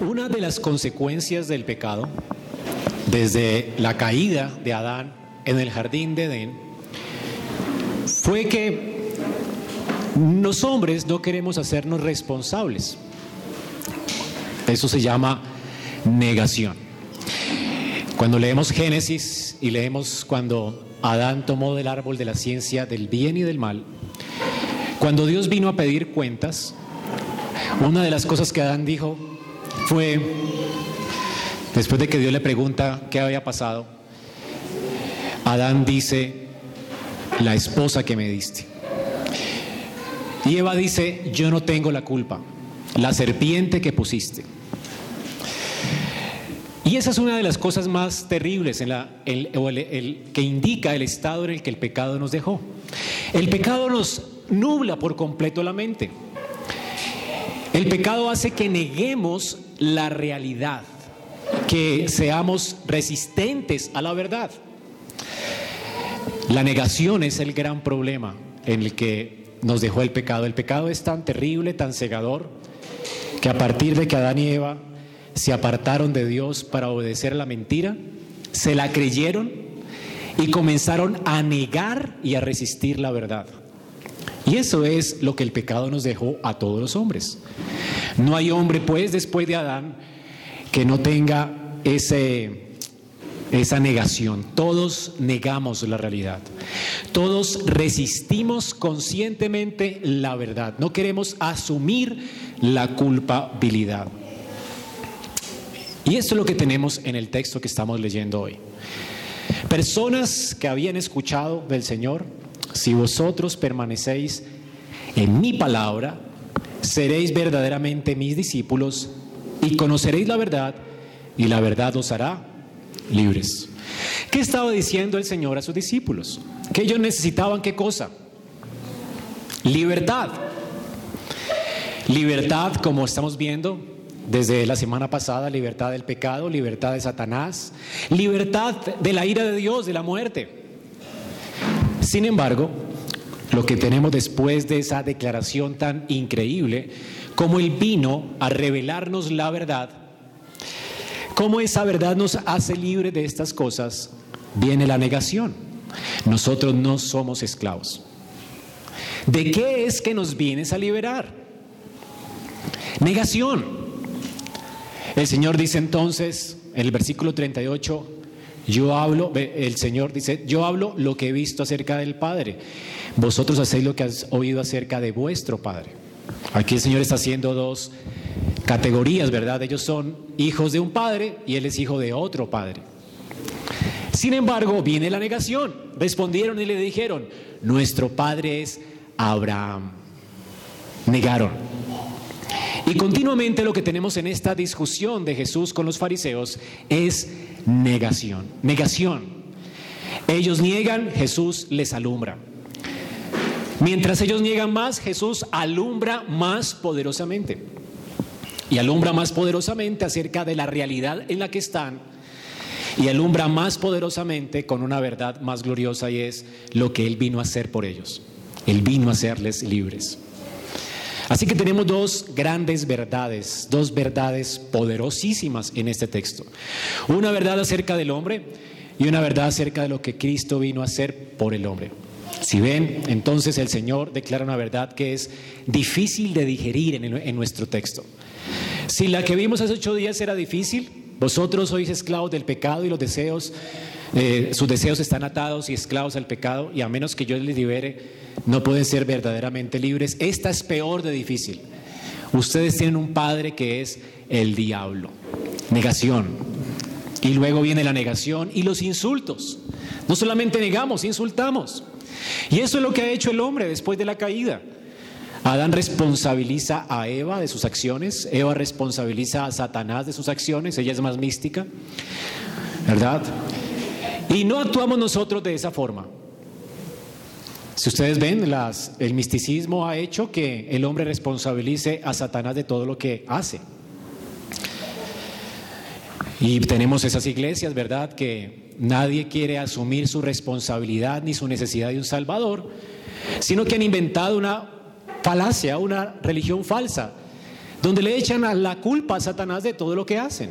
Una de las consecuencias del pecado, desde la caída de Adán en el jardín de Edén, fue que los hombres no queremos hacernos responsables. Eso se llama negación. Cuando leemos Génesis y leemos cuando Adán tomó del árbol de la ciencia del bien y del mal, cuando Dios vino a pedir cuentas, una de las cosas que Adán dijo fue, después de que Dios le pregunta qué había pasado, Adán dice, la esposa que me diste. Y Eva dice, yo no tengo la culpa, la serpiente que pusiste. Y esa es una de las cosas más terribles que indica el estado en el que el pecado nos dejó. El pecado nos nubla por completo la mente. El pecado hace que neguemos la realidad, que seamos resistentes a la verdad. La negación es el gran problema en el que nos dejó el pecado. El pecado es tan terrible, tan cegador, que a partir de que Adán y Eva se apartaron de Dios para obedecer la mentira, se la creyeron y comenzaron a negar y a resistir la verdad. Y eso es lo que el pecado nos dejó a todos los hombres. No hay hombre, pues, después de Adán, que no tenga ese, esa negación. Todos negamos la realidad. Todos resistimos conscientemente la verdad. No queremos asumir la culpabilidad. Y esto es lo que tenemos en el texto que estamos leyendo hoy. Personas que habían escuchado del Señor, si vosotros permanecéis en mi palabra, seréis verdaderamente mis discípulos y conoceréis la verdad y la verdad os hará libres. ¿Qué estaba diciendo el Señor a sus discípulos? Que ellos necesitaban qué cosa? Libertad. Libertad, como estamos viendo desde la semana pasada, libertad del pecado, libertad de Satanás, libertad de la ira de Dios, de la muerte. Sin embargo, lo que tenemos después de esa declaración tan increíble, como Él vino a revelarnos la verdad, como esa verdad nos hace libre de estas cosas, viene la negación. Nosotros no somos esclavos. ¿De qué es que nos vienes a liberar? Negación. El Señor dice entonces, en el versículo 38, yo hablo, el Señor dice, yo hablo lo que he visto acerca del Padre. Vosotros hacéis lo que has oído acerca de vuestro Padre. Aquí el Señor está haciendo dos categorías, ¿verdad? Ellos son hijos de un padre y Él es hijo de otro padre. Sin embargo, viene la negación. Respondieron y le dijeron, nuestro padre es Abraham. Negaron. Y continuamente lo que tenemos en esta discusión de Jesús con los fariseos es negación. Negación. Ellos niegan, Jesús les alumbra. Mientras ellos niegan más, Jesús alumbra más poderosamente. Y alumbra más poderosamente acerca de la realidad en la que están. Y alumbra más poderosamente con una verdad más gloriosa y es lo que Él vino a hacer por ellos. Él vino a hacerles libres. Así que tenemos dos grandes verdades, dos verdades poderosísimas en este texto. Una verdad acerca del hombre y una verdad acerca de lo que Cristo vino a hacer por el hombre. Si ven, entonces el Señor declara una verdad que es difícil de digerir en, nuestro texto. Si la que vimos hace ocho días era difícil, vosotros sois esclavos del pecado y los deseos, eh, sus deseos están atados y esclavos al pecado, y a menos que yo les libere, no pueden ser verdaderamente libres. Esta es peor de difícil. Ustedes tienen un padre que es el diablo. Negación. Y luego viene la negación y los insultos. No solamente negamos, insultamos. Y eso es lo que ha hecho el hombre después de la caída. Adán responsabiliza a Eva de sus acciones, Eva responsabiliza a Satanás de sus acciones, ella es más mística, ¿verdad? Y no actuamos nosotros de esa forma. Si ustedes ven, el misticismo ha hecho que el hombre responsabilice a Satanás de todo lo que hace. Y tenemos esas iglesias, ¿verdad? Que nadie quiere asumir su responsabilidad ni su necesidad de un Salvador, sino que han inventado una falacia, una religión falsa, donde le echan a la culpa a Satanás de todo lo que hacen.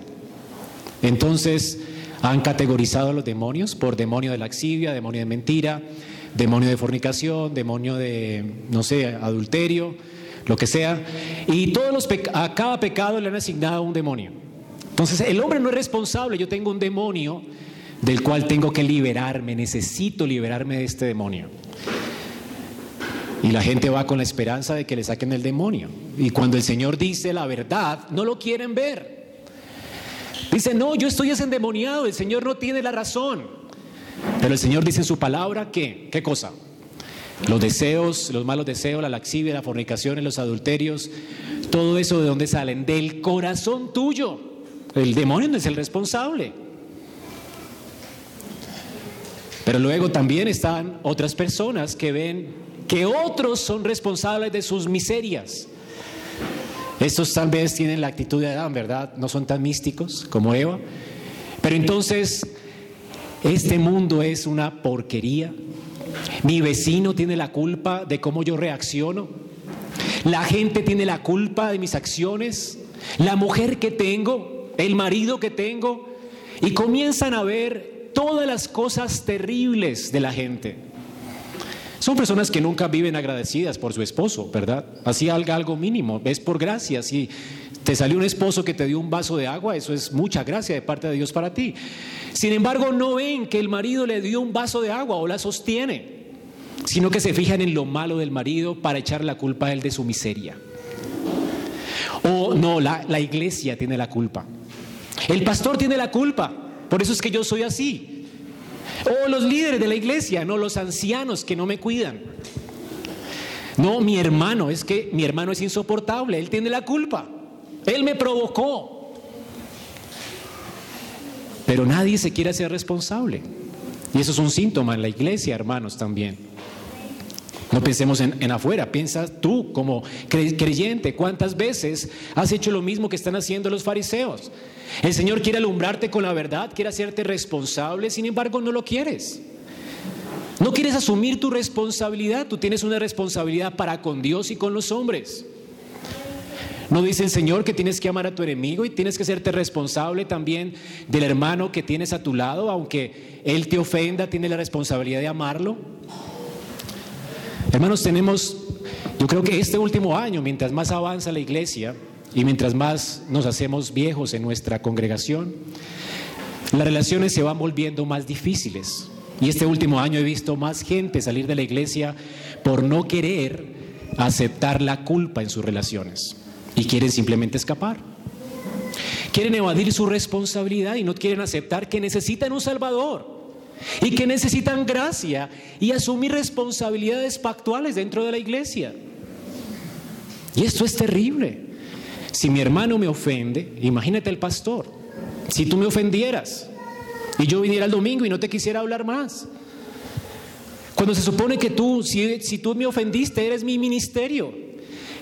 Entonces han categorizado a los demonios por demonio de laxivia, demonio de mentira, demonio de fornicación, demonio de, no sé, adulterio, lo que sea. Y todos los a cada pecado le han asignado un demonio. Entonces el hombre no es responsable, yo tengo un demonio del cual tengo que liberarme, necesito liberarme de este demonio. Y la gente va con la esperanza de que le saquen el demonio. Y cuando el Señor dice la verdad, no lo quieren ver. Dice, no, yo estoy endemoniado, el Señor no tiene la razón. Pero el Señor dice en su palabra que, ¿qué cosa? Los deseos, los malos deseos, la laxivia, la fornicación, los adulterios, todo eso de dónde salen? Del corazón tuyo. El demonio no es el responsable. Pero luego también están otras personas que ven que otros son responsables de sus miserias. Estos tal vez tienen la actitud de Adán, ¿verdad? No son tan místicos como Eva. Pero entonces, este mundo es una porquería. Mi vecino tiene la culpa de cómo yo reacciono. La gente tiene la culpa de mis acciones. La mujer que tengo, el marido que tengo. Y comienzan a ver todas las cosas terribles de la gente. Son personas que nunca viven agradecidas por su esposo, ¿verdad? Así algo, algo mínimo, es por gracia. Si te salió un esposo que te dio un vaso de agua, eso es mucha gracia de parte de Dios para ti. Sin embargo, no ven que el marido le dio un vaso de agua o la sostiene, sino que se fijan en lo malo del marido para echar la culpa a él de su miseria. O no, la, la iglesia tiene la culpa. El pastor tiene la culpa. Por eso es que yo soy así. O los líderes de la iglesia, no los ancianos que no me cuidan. No, mi hermano, es que mi hermano es insoportable, él tiene la culpa. Él me provocó. Pero nadie se quiere hacer responsable. Y eso es un síntoma en la iglesia, hermanos, también. No pensemos en, afuera, piensa tú como creyente, ¿cuántas veces has hecho lo mismo que están haciendo los fariseos? El Señor quiere alumbrarte con la verdad, quiere hacerte responsable, sin embargo no lo quieres. No quieres asumir tu responsabilidad, tú tienes una responsabilidad para con Dios y con los hombres. No dice el Señor que tienes que amar a tu enemigo y tienes que serte responsable también del hermano que tienes a tu lado, aunque él te ofenda, tiene la responsabilidad de amarlo. Hermanos, tenemos, yo creo que este último año, mientras más avanza la iglesia, y mientras más nos hacemos viejos en nuestra congregación, las relaciones se van volviendo más difíciles. Y este último año he visto más gente salir de la iglesia por no querer aceptar la culpa en sus relaciones. Y quieren simplemente escapar. Quieren evadir su responsabilidad y no quieren aceptar que necesitan un Salvador. Y que necesitan gracia y asumir responsabilidades pactuales dentro de la iglesia. Y esto es terrible. Si mi hermano me ofende, imagínate el pastor, si tú me ofendieras y yo viniera el domingo y no te quisiera hablar más. Cuando se supone que tú, si, si tú me ofendiste, eres mi ministerio.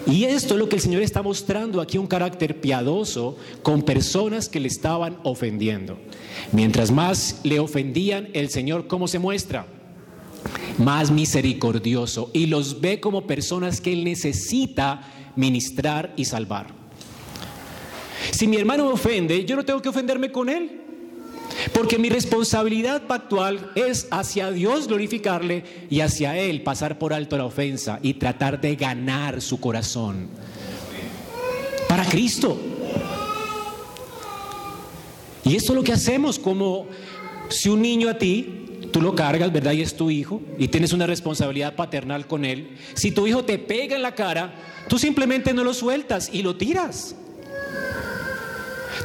Y esto es lo que el Señor está mostrando aquí, un carácter piadoso con personas que le estaban ofendiendo. Mientras más le ofendían, el Señor, ¿cómo se muestra? Más misericordioso y los ve como personas que Él necesita ministrar y salvar. Si mi hermano me ofende, yo no tengo que ofenderme con él. Porque mi responsabilidad pactual es hacia Dios glorificarle y hacia Él pasar por alto la ofensa y tratar de ganar su corazón. Para Cristo. Y esto es lo que hacemos como si un niño a ti, tú lo cargas, ¿verdad? Y es tu hijo y tienes una responsabilidad paternal con él. Si tu hijo te pega en la cara, tú simplemente no lo sueltas y lo tiras.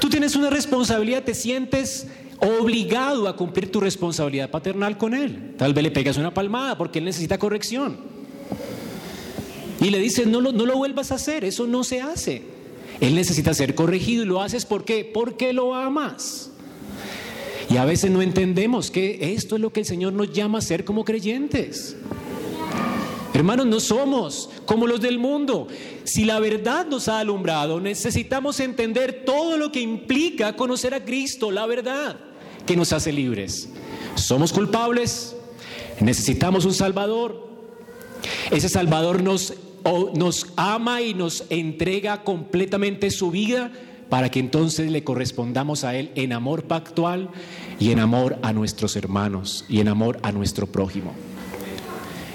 Tú tienes una responsabilidad, te sientes obligado a cumplir tu responsabilidad paternal con él. Tal vez le pegas una palmada porque él necesita corrección. Y le dices, no lo, no lo vuelvas a hacer, eso no se hace. Él necesita ser corregido y lo haces ¿por qué? Porque lo amas. Y a veces no entendemos que esto es lo que el Señor nos llama a ser como creyentes. Hermanos, no somos como los del mundo. Si la verdad nos ha alumbrado, necesitamos entender todo lo que implica conocer a Cristo, la verdad que nos hace libres. Somos culpables, necesitamos un Salvador. Ese Salvador nos nos ama y nos entrega completamente su vida para que entonces le correspondamos a Él en amor pactual y en amor a nuestros hermanos y en amor a nuestro prójimo.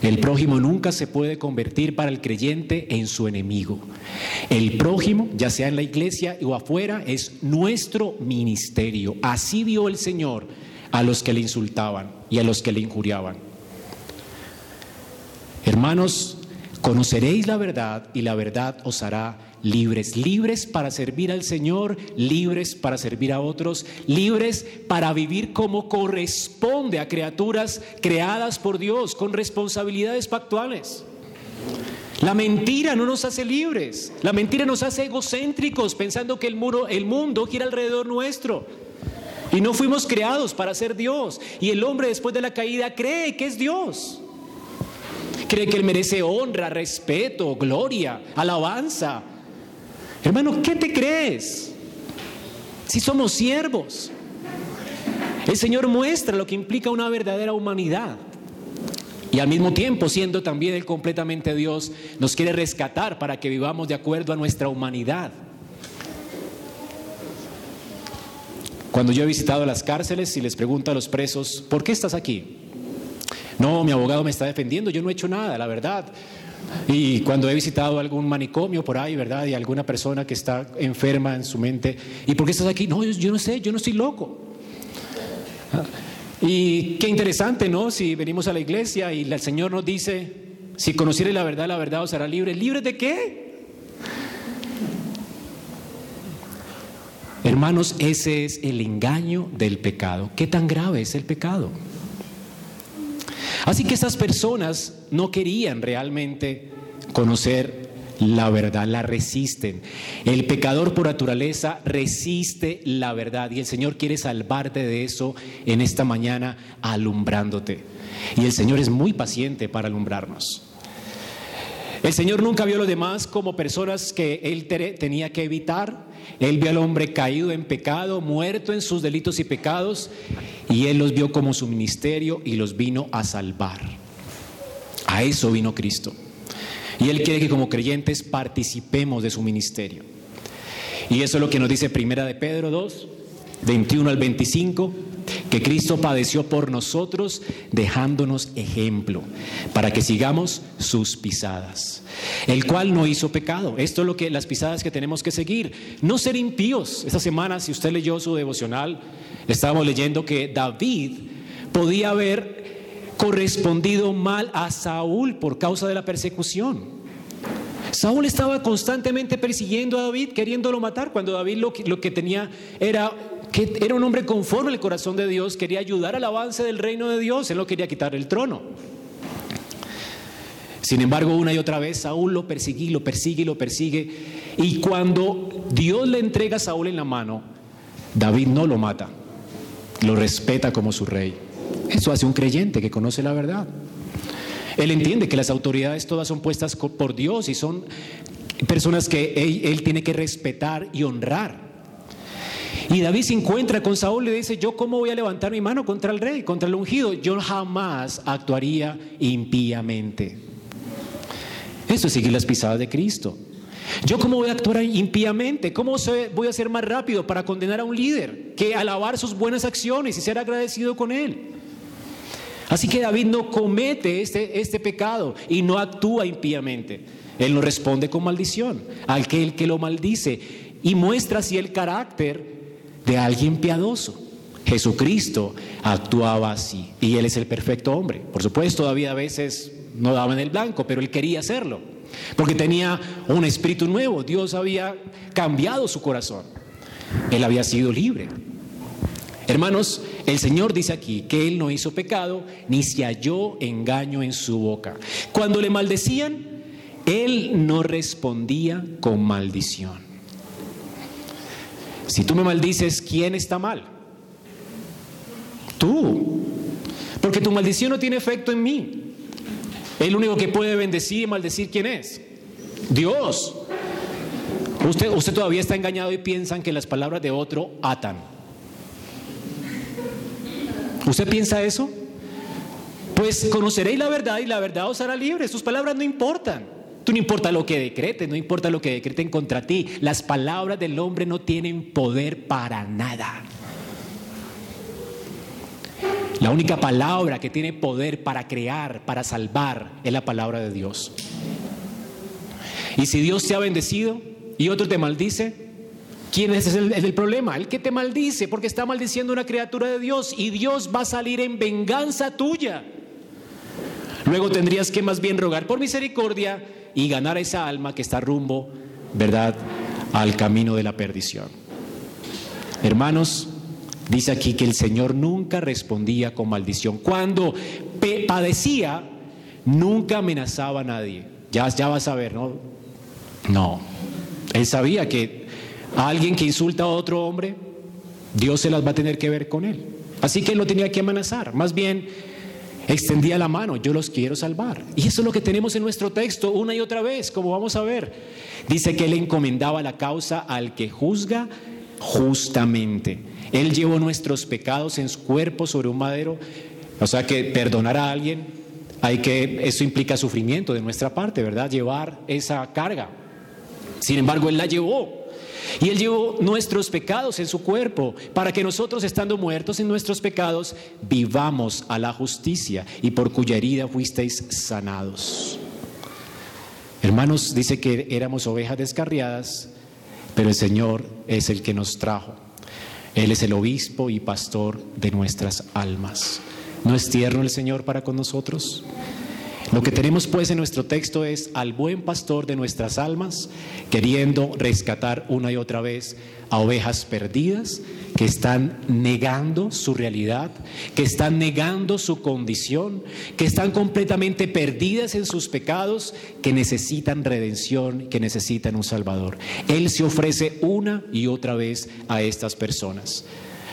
El prójimo nunca se puede convertir para el creyente en su enemigo. El prójimo, ya sea en la iglesia o afuera, es nuestro ministerio. Así vio el Señor a los que le insultaban y a los que le injuriaban. Hermanos, conoceréis la verdad y la verdad os hará libres, libres para servir al Señor, libres para servir a otros, libres para vivir como corresponde a criaturas creadas por Dios, con responsabilidades pactuales. La mentira no nos hace libres, la mentira nos hace egocéntricos, pensando que el, muro, el mundo gira alrededor nuestro. Y no fuimos creados para ser Dios. Y el hombre después de la caída cree que es Dios. Cree que Él merece honra, respeto, gloria, alabanza, Hermano, ¿qué te crees? Si somos siervos. El Señor muestra lo que implica una verdadera humanidad. Y al mismo tiempo, siendo también Él completamente Dios, nos quiere rescatar para que vivamos de acuerdo a nuestra humanidad. Cuando yo he visitado las cárceles y les pregunto a los presos, ¿por qué estás aquí? No, mi abogado me está defendiendo, yo no he hecho nada, la verdad. Y cuando he visitado algún manicomio por ahí, ¿verdad? Y alguna persona que está enferma en su mente, ¿y por qué estás aquí? No, yo, no sé, yo no estoy loco. Y qué interesante, ¿no? Si venimos a la iglesia y el Señor nos dice, si conociere la verdad, la verdad os hará libre. ¿Libre de qué? Hermanos, ese es el engaño del pecado. ¿Qué tan grave es el pecado? Así que estas personas no querían realmente conocer la verdad, la resisten. El pecador por naturaleza resiste la verdad y el Señor quiere salvarte de eso en esta mañana alumbrándote. Y el Señor es muy paciente para alumbrarnos. El Señor nunca vio a los demás como personas que Él tenía que evitar. Él vio al hombre caído en pecado, muerto en sus delitos y pecados, y Él los vio como su ministerio y los vino a salvar. A eso vino Cristo. Y Él quiere que como creyentes participemos de su ministerio. Y eso es lo que nos dice Primera de Pedro 2, 21 al 25 que Cristo padeció por nosotros dejándonos ejemplo para que sigamos sus pisadas, el cual no hizo pecado. Esto es lo que las pisadas que tenemos que seguir, no ser impíos. Esta semana, si usted leyó su devocional, estábamos leyendo que David podía haber correspondido mal a Saúl por causa de la persecución. Saúl estaba constantemente persiguiendo a David, queriéndolo matar, cuando David lo que, lo que tenía era era un hombre conforme al corazón de Dios, quería ayudar al avance del reino de Dios, él no quería quitar el trono. Sin embargo, una y otra vez Saúl lo persigue, lo persigue, lo persigue. Y cuando Dios le entrega a Saúl en la mano, David no lo mata, lo respeta como su rey. Eso hace un creyente que conoce la verdad. Él entiende que las autoridades todas son puestas por Dios y son personas que él tiene que respetar y honrar. Y David se encuentra con Saúl y le dice, yo cómo voy a levantar mi mano contra el rey, contra el ungido. Yo jamás actuaría impíamente. Eso es seguir las pisadas de Cristo. Yo cómo voy a actuar impíamente, cómo voy a ser más rápido para condenar a un líder que alabar sus buenas acciones y ser agradecido con él. Así que David no comete este, este pecado y no actúa impíamente. Él no responde con maldición al que el que lo maldice y muestra así el carácter de alguien piadoso. Jesucristo actuaba así y Él es el perfecto hombre. Por supuesto, todavía a veces no daba en el blanco, pero Él quería hacerlo, porque tenía un espíritu nuevo. Dios había cambiado su corazón. Él había sido libre. Hermanos, el Señor dice aquí que Él no hizo pecado ni se halló engaño en su boca. Cuando le maldecían, Él no respondía con maldición. Si tú me maldices, ¿quién está mal? Tú. Porque tu maldición no tiene efecto en mí. El único que puede bendecir y maldecir, ¿quién es? Dios. Usted, usted todavía está engañado y piensan que las palabras de otro atan. ¿Usted piensa eso? Pues conoceréis la verdad y la verdad os hará libre. Sus palabras no importan. Tú no importa lo que decreten, no importa lo que decreten contra ti. Las palabras del hombre no tienen poder para nada. La única palabra que tiene poder para crear, para salvar, es la palabra de Dios. Y si Dios te ha bendecido y otro te maldice, ¿quién es el, el, problema? El que te maldice, porque está maldiciendo una criatura de Dios y Dios va a salir en venganza tuya. Luego tendrías que más bien rogar por misericordia y ganar a esa alma que está rumbo, ¿verdad?, al camino de la perdición. Hermanos, dice aquí que el Señor nunca respondía con maldición. Cuando padecía, nunca amenazaba a nadie. Ya, ya vas a ver, ¿no? No. Él sabía que a alguien que insulta a otro hombre, Dios se las va a tener que ver con él. Así que él no tenía que amenazar. Más bien, extendía la mano, yo los quiero salvar. Y eso es lo que tenemos en nuestro texto una y otra vez, como vamos a ver. Dice que él encomendaba la causa al que juzga justamente. Él llevó nuestros pecados en su cuerpo sobre un madero. O sea que perdonar a alguien, hay que, eso implica sufrimiento de nuestra parte, ¿verdad? Llevar esa carga. Sin embargo, él la llevó. Y Él llevó nuestros pecados en su cuerpo para que nosotros, estando muertos en nuestros pecados, vivamos a la justicia y por cuya herida fuisteis sanados. Hermanos, dice que éramos ovejas descarriadas, pero el Señor es el que nos trajo. Él es el obispo y pastor de nuestras almas. ¿No es tierno el Señor para con nosotros? Lo que tenemos pues en nuestro texto es al buen pastor de nuestras almas, queriendo rescatar una y otra vez a ovejas perdidas que están negando su realidad, que están negando su condición, que están completamente perdidas en sus pecados, que necesitan redención, que necesitan un Salvador. Él se ofrece una y otra vez a estas personas.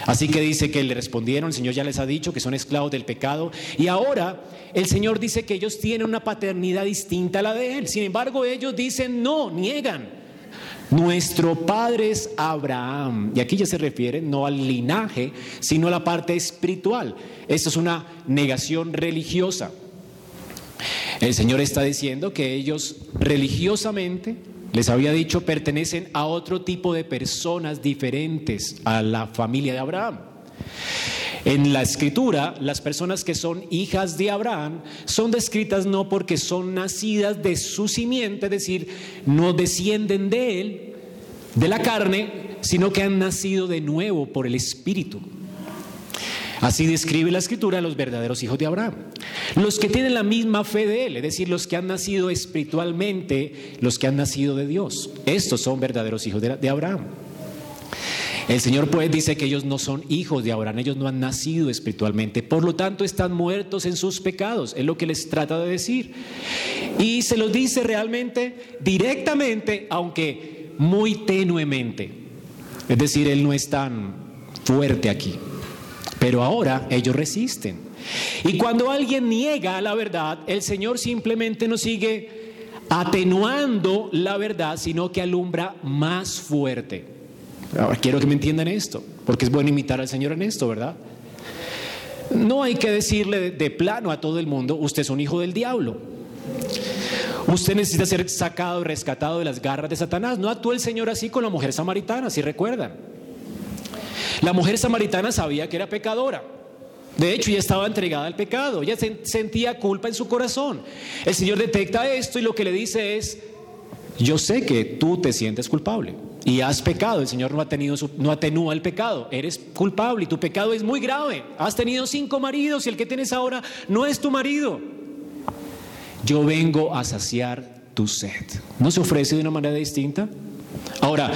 Así que dice que le respondieron, el Señor ya les ha dicho que son esclavos del pecado y ahora el Señor dice que ellos tienen una paternidad distinta a la de Él. Sin embargo, ellos dicen no, niegan. Nuestro padre es Abraham. Y aquí ya se refiere no al linaje, sino a la parte espiritual. Esto es una negación religiosa. El Señor está diciendo que ellos religiosamente les había dicho, pertenecen a otro tipo de personas diferentes a la familia de Abraham. En la escritura, las personas que son hijas de Abraham son descritas no porque son nacidas de su simiente, es decir, no descienden de él, de la carne, sino que han nacido de nuevo por el Espíritu. Así describe la escritura a los verdaderos hijos de Abraham. Los que tienen la misma fe de Él, es decir, los que han nacido espiritualmente, los que han nacido de Dios. Estos son verdaderos hijos de Abraham. El Señor pues dice que ellos no son hijos de Abraham, ellos no han nacido espiritualmente, por lo tanto están muertos en sus pecados, es lo que les trata de decir. Y se los dice realmente directamente, aunque muy tenuemente. Es decir, Él no es tan fuerte aquí. Pero ahora ellos resisten. Y cuando alguien niega la verdad, el Señor simplemente no sigue atenuando la verdad, sino que alumbra más fuerte. Ahora quiero que me entiendan esto, porque es bueno imitar al Señor en esto, ¿verdad? No hay que decirle de plano a todo el mundo, usted es un hijo del diablo. Usted necesita ser sacado rescatado de las garras de Satanás. No actuó el Señor así con la mujer samaritana, si recuerdan. La mujer samaritana sabía que era pecadora. De hecho, ya estaba entregada al pecado, ella sentía culpa en su corazón. El Señor detecta esto y lo que le dice es, yo sé que tú te sientes culpable y has pecado, el Señor no, ha tenido no atenúa el pecado, eres culpable y tu pecado es muy grave. Has tenido cinco maridos y el que tienes ahora no es tu marido. Yo vengo a saciar tu sed. ¿No se ofrece de una manera distinta? Ahora,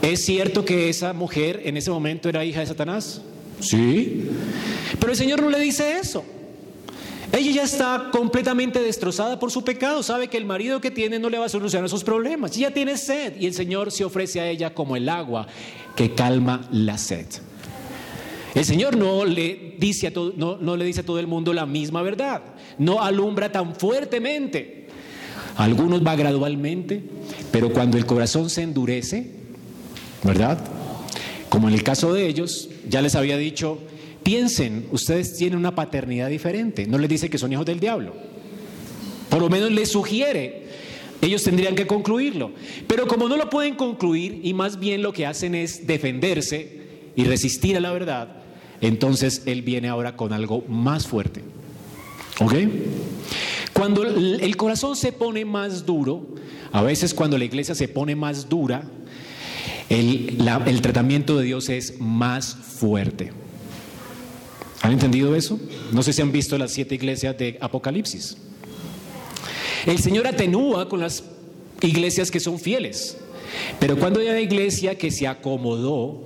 ¿es cierto que esa mujer en ese momento era hija de Satanás? Sí. Pero el Señor no le dice eso. Ella ya está completamente destrozada por su pecado, sabe que el marido que tiene no le va a solucionar sus problemas. Ella tiene sed y el Señor se ofrece a ella como el agua que calma la sed. El Señor no le dice a todo, no, no le dice a todo el mundo la misma verdad, no alumbra tan fuertemente. Algunos va gradualmente, pero cuando el corazón se endurece, ¿verdad? Como en el caso de ellos, ya les había dicho, piensen, ustedes tienen una paternidad diferente, no les dice que son hijos del diablo. Por lo menos les sugiere, Ellos tendrían que concluirlo. Pero como no lo pueden concluir y más bien lo que hacen es defenderse y resistir a la verdad, entonces Él viene ahora con algo más fuerte. ¿Ok? Cuando el corazón se pone más duro, a veces cuando la iglesia se pone más dura, el, el tratamiento de Dios es más fuerte. ¿Han entendido eso? No sé si han visto las siete iglesias de Apocalipsis. El Señor atenúa con las iglesias que son fieles, pero cuando hay una iglesia que se acomodó,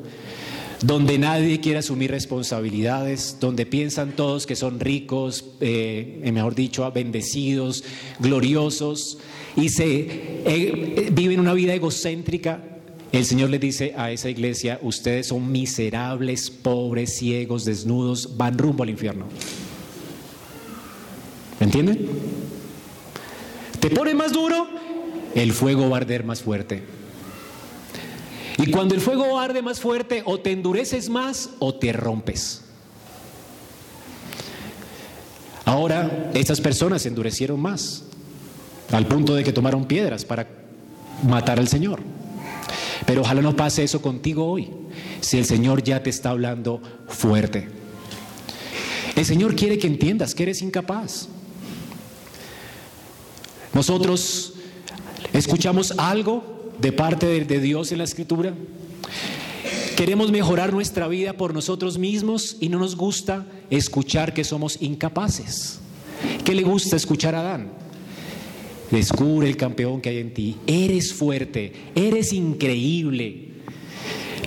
donde nadie quiere asumir responsabilidades, donde piensan todos que son ricos, eh, mejor dicho, bendecidos, gloriosos, y se eh, viven una vida egocéntrica, el Señor le dice a esa iglesia, ustedes son miserables, pobres, ciegos, desnudos, van rumbo al infierno. ¿Me entienden? Te pone más duro, el fuego va a arder más fuerte. Y cuando el fuego arde más fuerte, o te endureces más o te rompes. Ahora, estas personas se endurecieron más, al punto de que tomaron piedras para matar al Señor. Pero ojalá no pase eso contigo hoy, si el Señor ya te está hablando fuerte. El Señor quiere que entiendas que eres incapaz. Nosotros escuchamos algo de parte de, Dios en la Escritura. Queremos mejorar nuestra vida por nosotros mismos y no nos gusta escuchar que somos incapaces. ¿Qué le gusta escuchar a Adán? Descubre el campeón que hay en ti. Eres fuerte, eres increíble.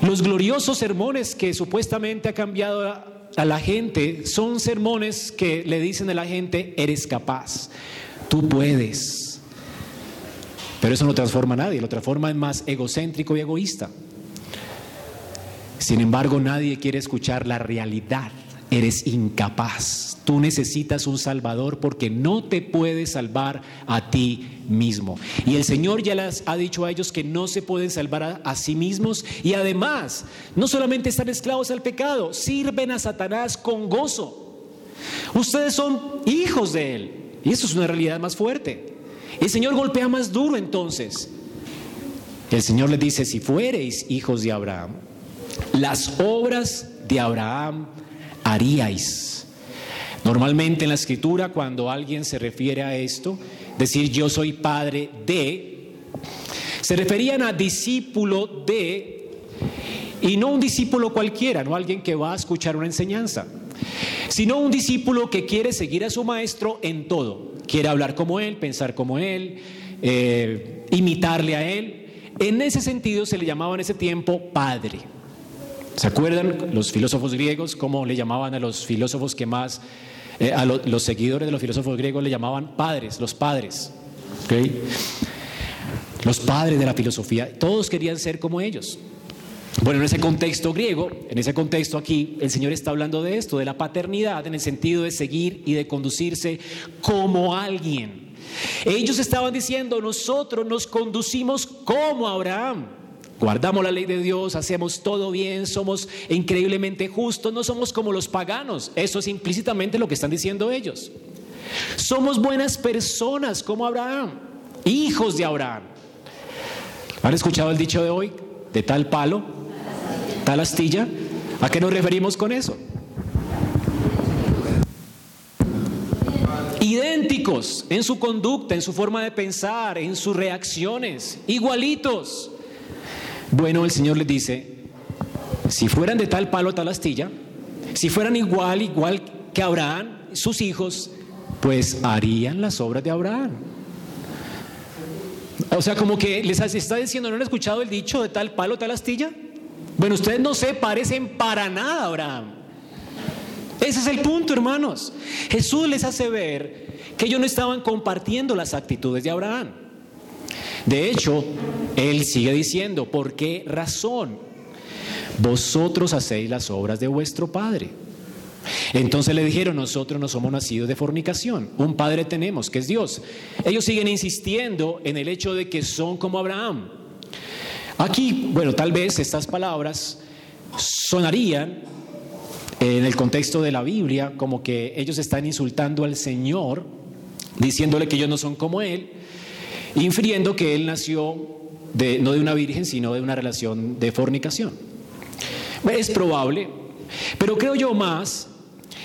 Los gloriosos sermones que supuestamente ha cambiado a, la gente son sermones que le dicen a la gente, eres capaz, tú puedes. Pero eso no transforma a nadie, lo transforma en más egocéntrico y egoísta. Sin embargo, nadie quiere escuchar la realidad eres incapaz. Tú necesitas un Salvador porque no te puedes salvar a ti mismo. Y el Señor ya les ha dicho a ellos que no se pueden salvar a, sí mismos y además no solamente están esclavos al pecado, sirven a Satanás con gozo. Ustedes son hijos de Él y eso es una realidad más fuerte. El Señor golpea más duro entonces. El Señor les dice, si fuereis hijos de Abraham, las obras de Abraham haríais. Normalmente en la escritura, cuando alguien se refiere a esto, decir yo soy padre de, se referían a discípulo de, y no un discípulo cualquiera, no alguien que va a escuchar una enseñanza, sino un discípulo que quiere seguir a su maestro en todo, quiere hablar como él, pensar como él, eh, imitarle a él. En ese sentido se le llamaba en ese tiempo padre. ¿Se acuerdan los filósofos griegos cómo le llamaban a los filósofos que más, eh, a los seguidores de los filósofos griegos le llamaban padres, los padres? Los padres de la filosofía, todos querían ser como ellos. Bueno, en ese contexto griego, en ese contexto aquí, el Señor está hablando de esto, de la paternidad, en el sentido de seguir y de conducirse como alguien. Ellos estaban diciendo, nosotros nos conducimos como Abraham. Guardamos la ley de Dios, hacemos todo bien, somos increíblemente justos, no somos como los paganos. Eso es implícitamente lo que están diciendo ellos. Somos buenas personas como Abraham, hijos de Abraham. ¿Han escuchado el dicho de hoy? De tal palo, tal astilla. ¿A qué nos referimos con eso? Idénticos en su conducta, en su forma de pensar, en sus reacciones, igualitos. Bueno, el Señor les dice, si fueran de tal palo, tal astilla, si fueran igual, igual que Abraham, sus hijos, pues harían las obras de Abraham. O sea, como que les está diciendo, ¿no han escuchado el dicho de tal palo, tal astilla? Bueno, ustedes no se parecen para nada a Abraham. Ese es el punto, hermanos. Jesús les hace ver que ellos no estaban compartiendo las actitudes de Abraham. De hecho, él sigue diciendo, ¿por qué razón? Vosotros hacéis las obras de vuestro Padre. Entonces le dijeron, nosotros no somos nacidos de fornicación, un Padre tenemos, que es Dios. Ellos siguen insistiendo en el hecho de que son como Abraham. Aquí, bueno, tal vez estas palabras sonarían en el contexto de la Biblia como que ellos están insultando al Señor, diciéndole que ellos no son como Él, infiriendo que él nació no de una virgen, sino de una relación de fornicación. Es probable, pero creo yo más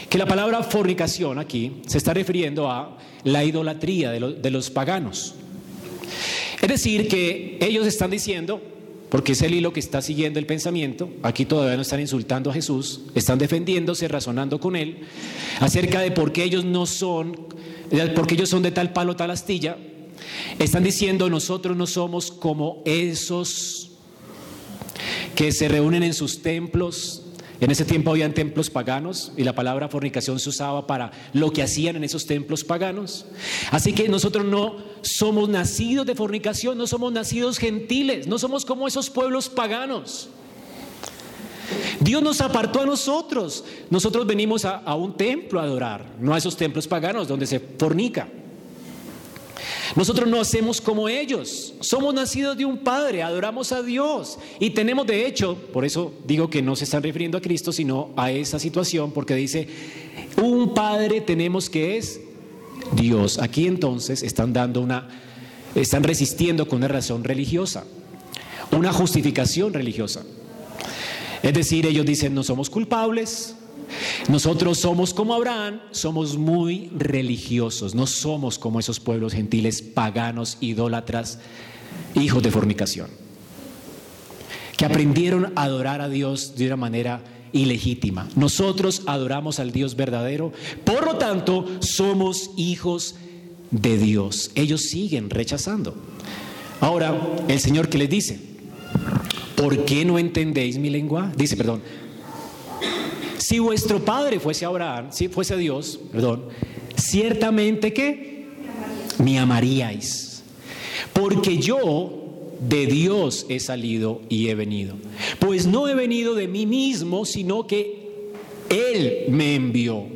que la palabra fornicación aquí se está refiriendo a la idolatría de, los paganos. Es decir, que ellos están diciendo, porque es el hilo que está siguiendo el pensamiento, aquí todavía no están insultando a Jesús, están defendiéndose, razonando con él, acerca de por qué ellos no son, porque ellos son de tal palo, tal astilla, están diciendo nosotros no somos como esos que se reúnen en sus templos en ese tiempo habían templos paganos y la palabra fornicación se usaba para lo que hacían en esos templos paganos. Así que nosotros no somos nacidos de fornicación, no somos nacidos gentiles, no somos como esos pueblos paganos. Dios nos apartó a nosotros. Nosotros venimos a, un templo a adorar, no a esos templos paganos donde se fornica. Nosotros no hacemos como ellos. Somos nacidos de un Padre, adoramos a Dios y tenemos de hecho, por eso digo que no se están refiriendo a Cristo, sino a esa situación, porque dice, un Padre tenemos que es Dios. Aquí entonces están dando una, están resistiendo con una razón religiosa, una justificación religiosa. Es decir, ellos dicen, no somos culpables, nosotros somos como Abraham, somos muy religiosos, no somos como esos pueblos gentiles paganos, idólatras, hijos de fornicación, que aprendieron a adorar a Dios de una manera ilegítima. Nosotros adoramos al Dios verdadero, por lo tanto somos hijos de Dios. Ellos siguen rechazando. Ahora, el Señor que les dice, ¿por qué no entendéis mi lengua? Dice, perdón, si vuestro padre fuese Abraham, si fuese Dios, perdón, ciertamente que me amaríais, porque yo de Dios he salido y he venido. Pues no he venido de mí mismo, sino que Él me envió.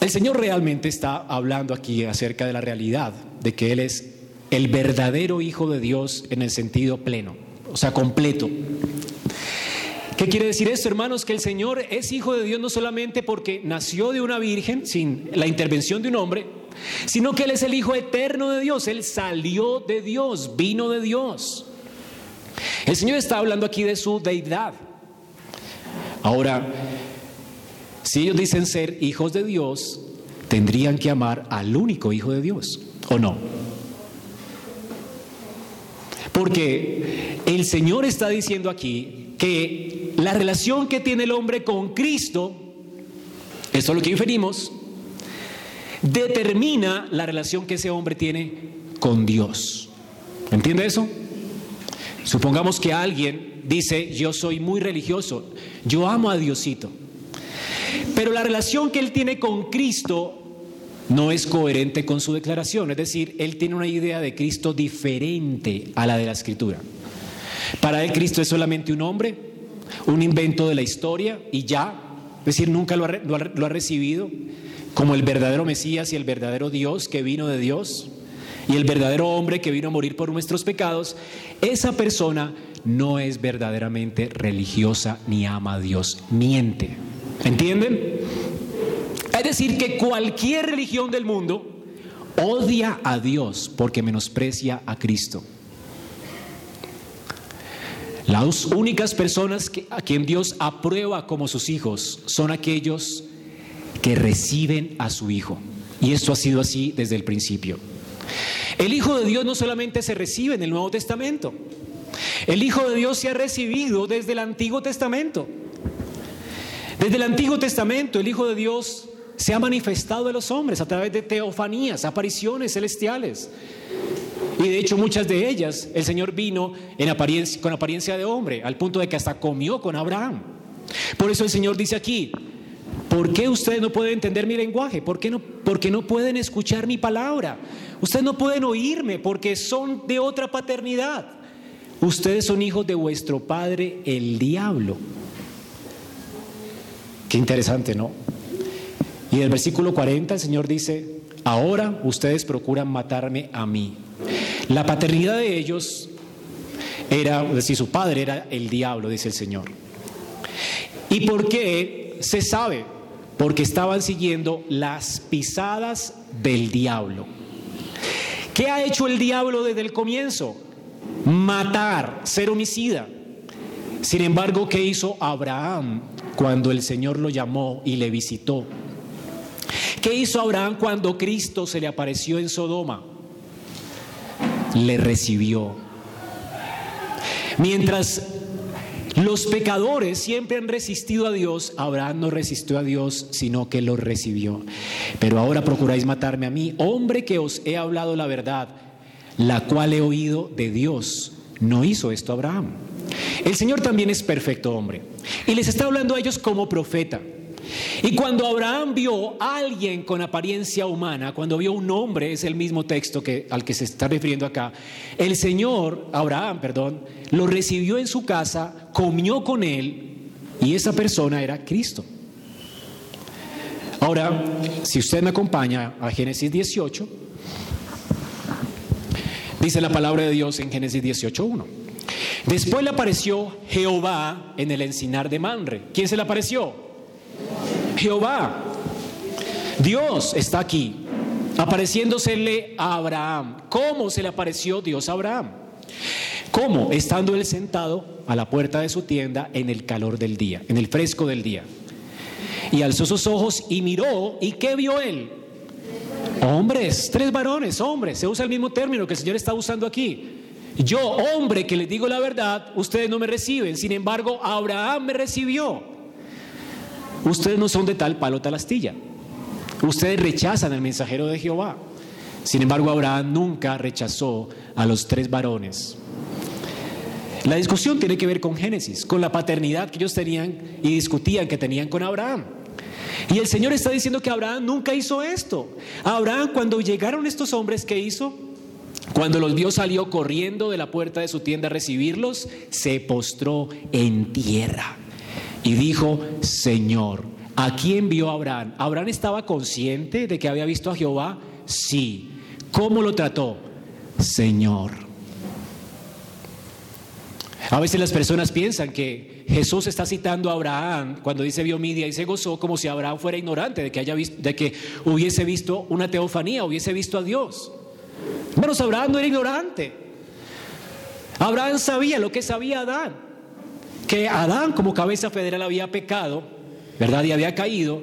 El Señor realmente está hablando aquí acerca de la realidad, de que Él es el verdadero Hijo de Dios en el sentido pleno, o sea, completo. ¿Qué quiere decir esto, hermanos? Que el Señor es hijo de Dios no solamente porque nació de una virgen sin la intervención de un hombre, sino que Él es el Hijo eterno de Dios. Él salió de Dios, vino de Dios. El Señor está hablando aquí de su deidad. Ahora, si ellos dicen ser hijos de Dios, tendrían que amar al único Hijo de Dios, ¿o no? Porque el Señor está diciendo aquí que la relación que tiene el hombre con Cristo, esto es lo que inferimos, determina la relación que ese hombre tiene con Dios. ¿Entiende eso? Supongamos que alguien dice, yo soy muy religioso, yo amo a Diosito, pero la relación que él tiene con Cristo no es coherente con su declaración, es decir, él tiene una idea de Cristo diferente a la de la Escritura. Para él Cristo es solamente un hombre un invento de la historia y ya, es decir, nunca lo ha, recibido como el verdadero Mesías y el verdadero Dios que vino de Dios y el verdadero hombre que vino a morir por nuestros pecados, esa persona no es verdaderamente religiosa ni ama a Dios, miente. ¿Entienden? Es decir, que cualquier religión del mundo odia a Dios porque menosprecia a Cristo. Las únicas personas a quien Dios aprueba como sus hijos son aquellos que reciben a su Hijo. Y esto ha sido así desde el principio. El Hijo de Dios no solamente se recibe en el Nuevo Testamento, el Hijo de Dios se ha recibido desde el Antiguo Testamento. Desde el Antiguo Testamento el Hijo de Dios se ha manifestado a los hombres a través de teofanías, apariciones celestiales. Y de hecho muchas de ellas el Señor vino con apariencia de hombre, al punto de que hasta comió con Abraham. Por eso el Señor dice aquí, ¿por qué ustedes no pueden entender mi lenguaje? ¿Por qué no, porque no pueden escuchar mi palabra? Ustedes no pueden oírme porque son de otra paternidad. Ustedes son hijos de vuestro padre, el diablo. Qué interesante, ¿no? Y en el versículo 40 el Señor dice, ahora ustedes procuran matarme a mí la paternidad de ellos era, es decir, su padre era el diablo, dice el Señor. ¿Y por qué? Se sabe, porque estaban siguiendo las pisadas del diablo. ¿Qué ha hecho el diablo desde el comienzo? Matar, ser homicida. Sin embargo, ¿qué hizo Abraham cuando el Señor lo llamó y le visitó? ¿Qué hizo Abraham cuando Cristo se le apareció en Sodoma? Le recibió. Mientras los pecadores siempre han resistido a Dios, Abraham no resistió a Dios, sino que lo recibió. Pero ahora procuráis matarme a mí, hombre que os he hablado la verdad, la cual he oído de Dios. No hizo esto Abraham. El Señor también es perfecto hombre. Y les está hablando a ellos como profeta. Y cuando Abraham vio a alguien con apariencia humana, cuando vio un hombre, es el mismo texto que, al que se está refiriendo acá, el Señor, Abraham, perdón, lo recibió en su casa, comió con él y esa persona era Cristo. Ahora, si usted me acompaña a Génesis 18, dice la palabra de Dios en Génesis 18.1. Después le apareció Jehová en el encinar de Manre. ¿Quién se le apareció? Jehová. Dios está aquí, apareciéndosele a Abraham. ¿Cómo se le apareció Dios a Abraham? ¿Cómo? Estando él sentado a la puerta de su tienda en el calor del día, en el fresco del día. Y alzó sus ojos y miró, ¿y qué vio él? Hombres, tres varones, hombres, se usa el mismo término que el Señor está usando aquí. Yo, hombre, que les digo la verdad, ustedes no me reciben, sin embargo, Abraham me recibió. Ustedes no son de tal palo tal astilla. Ustedes rechazan al mensajero de Jehová. Sin embargo, Abraham nunca rechazó a los tres varones. La discusión tiene que ver con Génesis, con la paternidad que ellos tenían y discutían que tenían con Abraham. Y el Señor está diciendo que Abraham nunca hizo esto. Abraham, cuando llegaron estos hombres, ¿qué hizo? Cuando los vio salió corriendo de la puerta de su tienda a recibirlos, se postró en tierra y dijo, Señor, ¿a quién vio Abraham? ¿Abraham estaba consciente de que había visto a Jehová? Sí. ¿Cómo lo trató? Señor. A veces las personas piensan que Jesús está citando a Abraham cuando dice vio Midia y se gozó como si Abraham fuera ignorante de que, haya visto, de que hubiese visto una teofanía, hubiese visto a Dios. Menos Abraham no era ignorante. Abraham sabía lo que sabía Adán que Adán como cabeza federal había pecado, ¿verdad? Y había caído.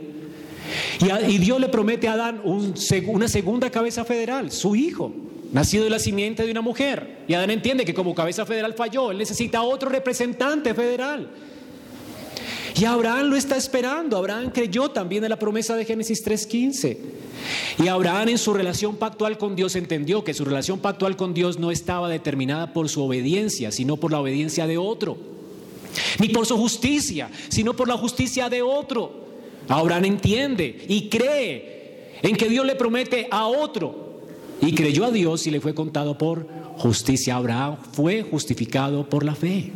Y, Dios le promete a Adán una segunda cabeza federal, su hijo, nacido de la simiente de una mujer. Y Adán entiende que como cabeza federal falló, él necesita otro representante federal. Y Abraham lo está esperando. Abraham creyó también en la promesa de Génesis 3.15. Y Abraham en su relación pactual con Dios entendió que su relación pactual con Dios no estaba determinada por su obediencia, sino por la obediencia de otro ni por su justicia, sino por la justicia de otro. Abraham entiende y cree en que Dios le promete a otro. Y creyó a Dios y le fue contado por justicia. Abraham fue justificado por la fe.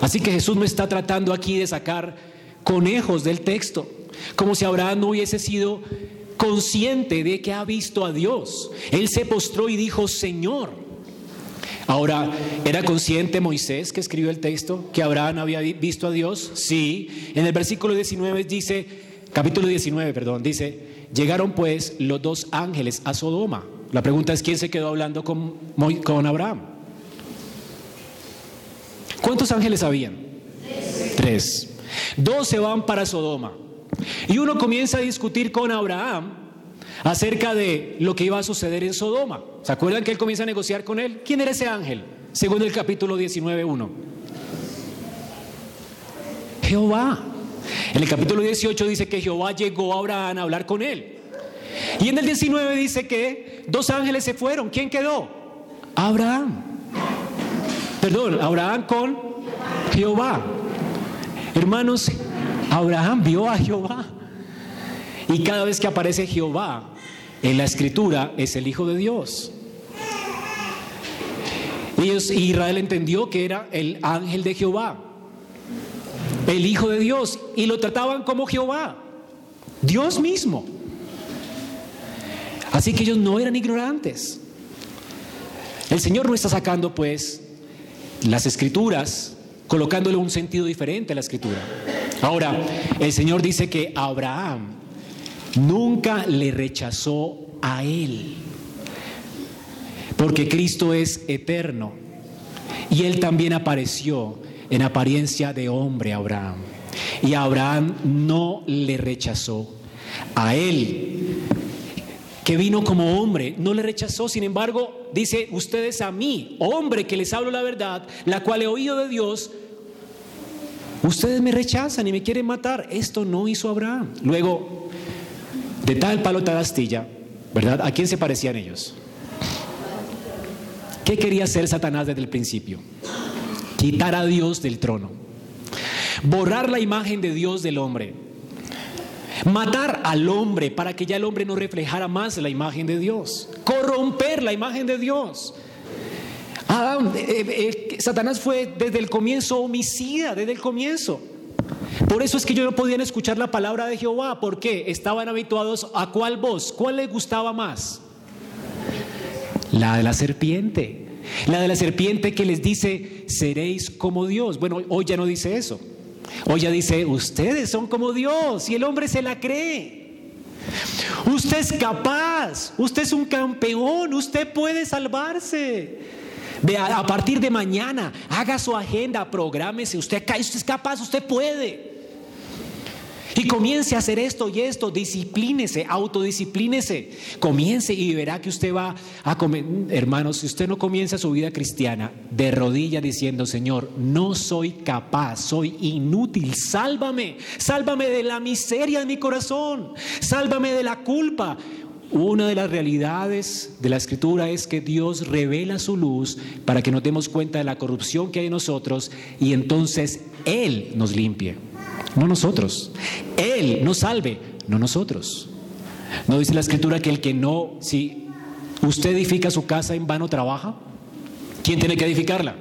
Así que Jesús no está tratando aquí de sacar conejos del texto, como si Abraham no hubiese sido consciente de que ha visto a Dios. Él se postró y dijo, Señor. Ahora, ¿era consciente Moisés que escribió el texto que Abraham había visto a Dios? Sí. En el versículo 19 dice, capítulo 19, perdón, dice, llegaron pues los dos ángeles a Sodoma. La pregunta es, ¿quién se quedó hablando con, con Abraham? ¿Cuántos ángeles habían? Tres. Dos se van para Sodoma. Y uno comienza a discutir con Abraham acerca de lo que iba a suceder en Sodoma. ¿Se acuerdan que él comienza a negociar con él? ¿Quién era ese ángel? Según el capítulo 19.1. Jehová. En el capítulo 18 dice que Jehová llegó a Abraham a hablar con él. Y en el 19 dice que dos ángeles se fueron. ¿Quién quedó? Abraham. Perdón, Abraham con Jehová. Hermanos, Abraham vio a Jehová. Y cada vez que aparece Jehová en la escritura es el Hijo de Dios. Y Israel entendió que era el ángel de Jehová, el Hijo de Dios, y lo trataban como Jehová, Dios mismo. Así que ellos no eran ignorantes. El Señor no está sacando pues las escrituras, colocándole un sentido diferente a la escritura. Ahora, el Señor dice que Abraham nunca le rechazó a él. Porque Cristo es eterno. Y él también apareció en apariencia de hombre a Abraham. Y Abraham no le rechazó. A él, que vino como hombre, no le rechazó. Sin embargo, dice, ustedes a mí, hombre que les hablo la verdad, la cual he oído de Dios, ustedes me rechazan y me quieren matar. Esto no hizo Abraham. Luego, de tal palo tal astilla, ¿verdad? ¿A quién se parecían ellos? ¿Qué quería hacer Satanás desde el principio? Quitar a Dios del trono. Borrar la imagen de Dios del hombre. Matar al hombre para que ya el hombre no reflejara más la imagen de Dios. Corromper la imagen de Dios. Adán, eh, eh, eh, Satanás fue desde el comienzo homicida, desde el comienzo. Por eso es que yo no podían escuchar la palabra de Jehová, porque estaban habituados a cuál voz, cuál les gustaba más. La de la serpiente. La de la serpiente que les dice, seréis como Dios. Bueno, hoy ya no dice eso. Hoy ya dice, ustedes son como Dios y el hombre se la cree. Usted es capaz, usted es un campeón, usted puede salvarse. Vea, a partir de mañana, haga su agenda, prográmese, usted, usted es capaz, usted puede. Y comience a hacer esto y esto, disciplínese, autodisciplínese. Comience y verá que usted va a comer. Hermanos, si usted no comienza su vida cristiana de rodillas diciendo, Señor, no soy capaz, soy inútil, sálvame, sálvame de la miseria de mi corazón, sálvame de la culpa. Una de las realidades de la escritura es que Dios revela su luz para que nos demos cuenta de la corrupción que hay en nosotros y entonces Él nos limpie no nosotros. Él nos salve, no nosotros. ¿No dice la escritura que el que no, si usted edifica su casa en vano trabaja? ¿Quién tiene que edificarla?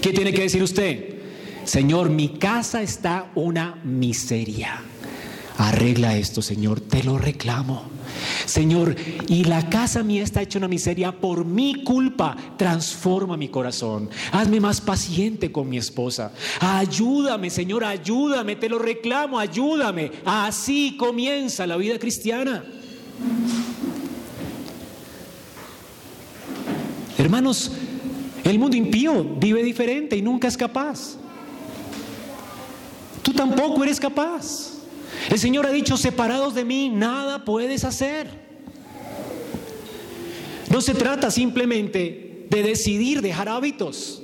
¿Qué tiene que decir usted? Señor, mi casa está una miseria. Arregla esto, Señor, te lo reclamo. Señor, y la casa mía está hecha una miseria por mi culpa. Transforma mi corazón. Hazme más paciente con mi esposa. Ayúdame, Señor, ayúdame, te lo reclamo, ayúdame. Así comienza la vida cristiana. Hermanos, el mundo impío vive diferente y nunca es capaz. Tú tampoco eres capaz. El Señor ha dicho, separados de mí, nada puedes hacer. No se trata simplemente de decidir dejar hábitos.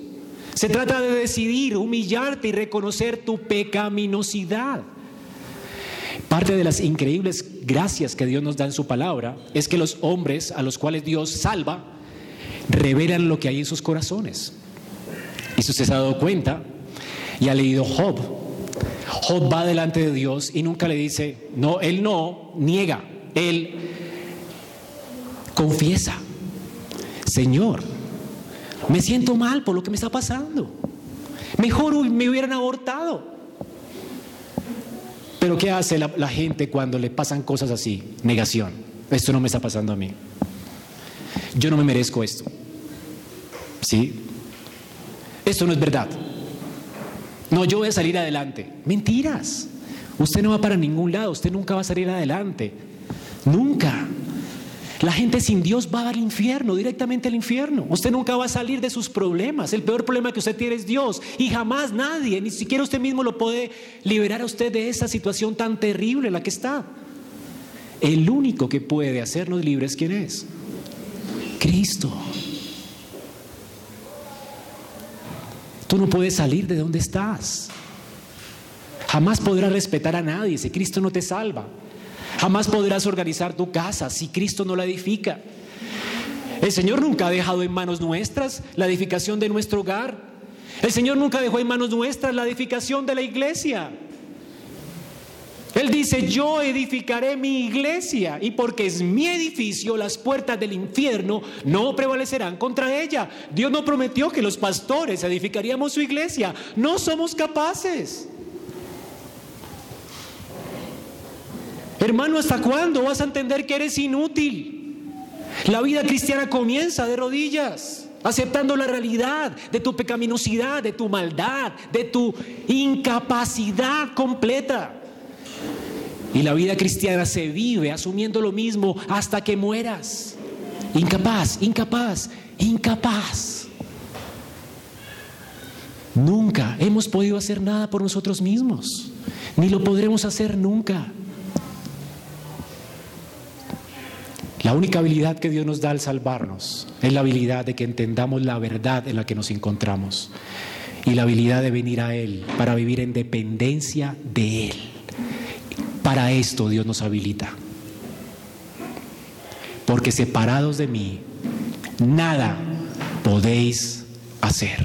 Se trata de decidir humillarte y reconocer tu pecaminosidad. Parte de las increíbles gracias que Dios nos da en su palabra es que los hombres a los cuales Dios salva revelan lo que hay en sus corazones. Y si se ha dado cuenta y ha leído Job, Job va delante de Dios y nunca le dice, no, él no niega, él confiesa, Señor, me siento mal por lo que me está pasando. Mejor me hubieran abortado. Pero ¿qué hace la, la, gente cuando le pasan cosas así? Negación. Esto no me está pasando a mí. Yo no me merezco esto. ¿Sí? Esto no es verdad. No, yo voy a salir adelante. Mentiras. Usted no va para ningún lado, usted nunca va a salir adelante. Nunca. La gente sin Dios va al infierno, directamente al infierno. Usted nunca va a salir de sus problemas. El peor problema que usted tiene es Dios. Y jamás nadie, ni siquiera usted mismo lo puede liberar a usted de esa situación tan terrible en la que está. El único que puede hacernos libres, ¿quién es? Cristo. Tú no puedes salir de donde estás. Jamás podrás respetar a nadie si Cristo no te salva. Jamás podrás organizar tu casa si Cristo no la edifica. El Señor nunca ha dejado en manos nuestras la edificación de nuestro hogar. El Señor nunca dejó en manos nuestras la edificación de la iglesia. Él dice, yo edificaré mi iglesia y porque es mi edificio, las puertas del infierno no prevalecerán contra ella. Dios no prometió que los pastores edificaríamos su iglesia. No somos capaces. Hermano, ¿hasta cuándo vas a entender que eres inútil? La vida cristiana comienza de rodillas, aceptando la realidad de tu pecaminosidad, de tu maldad, de tu incapacidad completa. Y la vida cristiana se vive asumiendo lo mismo hasta que mueras. Incapaz, incapaz, incapaz. Nunca hemos podido hacer nada por nosotros mismos, ni lo podremos hacer nunca. La única habilidad que Dios nos da al salvarnos es la habilidad de que entendamos la verdad en la que nos encontramos y la habilidad de venir a Él para vivir en dependencia de Él. Para esto Dios nos habilita. Porque separados de mí, nada podéis hacer.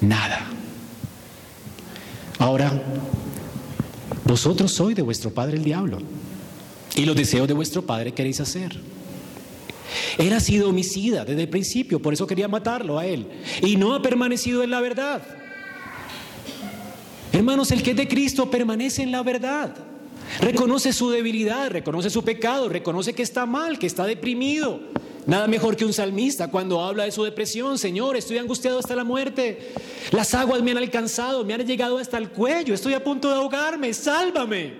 Nada. Ahora, vosotros sois de vuestro padre el diablo y los deseos de vuestro padre queréis hacer. Él ha sido homicida desde el principio, por eso quería matarlo a él. Y no ha permanecido en la verdad. Hermanos, el que es de Cristo permanece en la verdad. Reconoce su debilidad, reconoce su pecado, reconoce que está mal, que está deprimido. Nada mejor que un salmista cuando habla de su depresión. Señor, estoy angustiado hasta la muerte. Las aguas me han alcanzado, me han llegado hasta el cuello. Estoy a punto de ahogarme. Sálvame.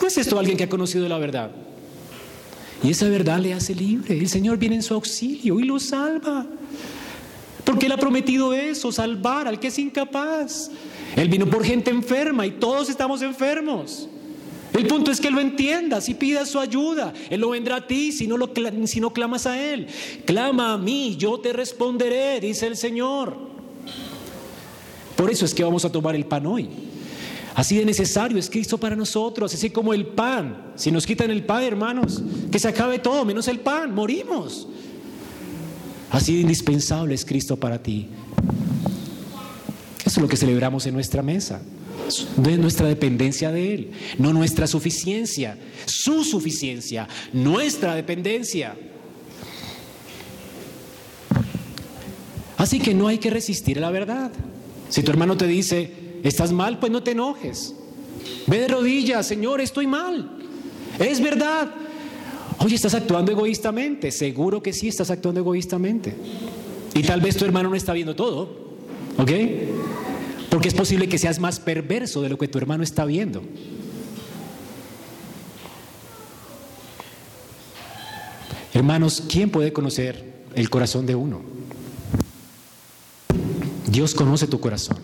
¿No es esto alguien que ha conocido la verdad? Y esa verdad le hace libre. El Señor viene en su auxilio y lo salva. Porque Él ha prometido eso, salvar al que es incapaz. Él vino por gente enferma y todos estamos enfermos. El punto es que lo entienda, si pidas su ayuda, Él lo vendrá a ti si no, lo, si no clamas a Él. Clama a mí, yo te responderé, dice el Señor. Por eso es que vamos a tomar el pan hoy. Así de necesario es Cristo para nosotros, así como el pan. Si nos quitan el pan, hermanos, que se acabe todo, menos el pan, morimos. Así de indispensable es Cristo para ti. Eso es lo que celebramos en nuestra mesa. De nuestra dependencia de Él, no nuestra suficiencia, su suficiencia, nuestra dependencia. Así que no hay que resistir a la verdad. Si tu hermano te dice, ¿Estás mal? Pues no te enojes. Ve de rodillas, Señor, estoy mal. Es verdad. Oye, estás actuando egoístamente. Seguro que sí estás actuando egoístamente. Y tal vez tu hermano no está viendo todo. ¿Ok? Porque es posible que seas más perverso de lo que tu hermano está viendo. Hermanos, ¿quién puede conocer el corazón de uno? Dios conoce tu corazón.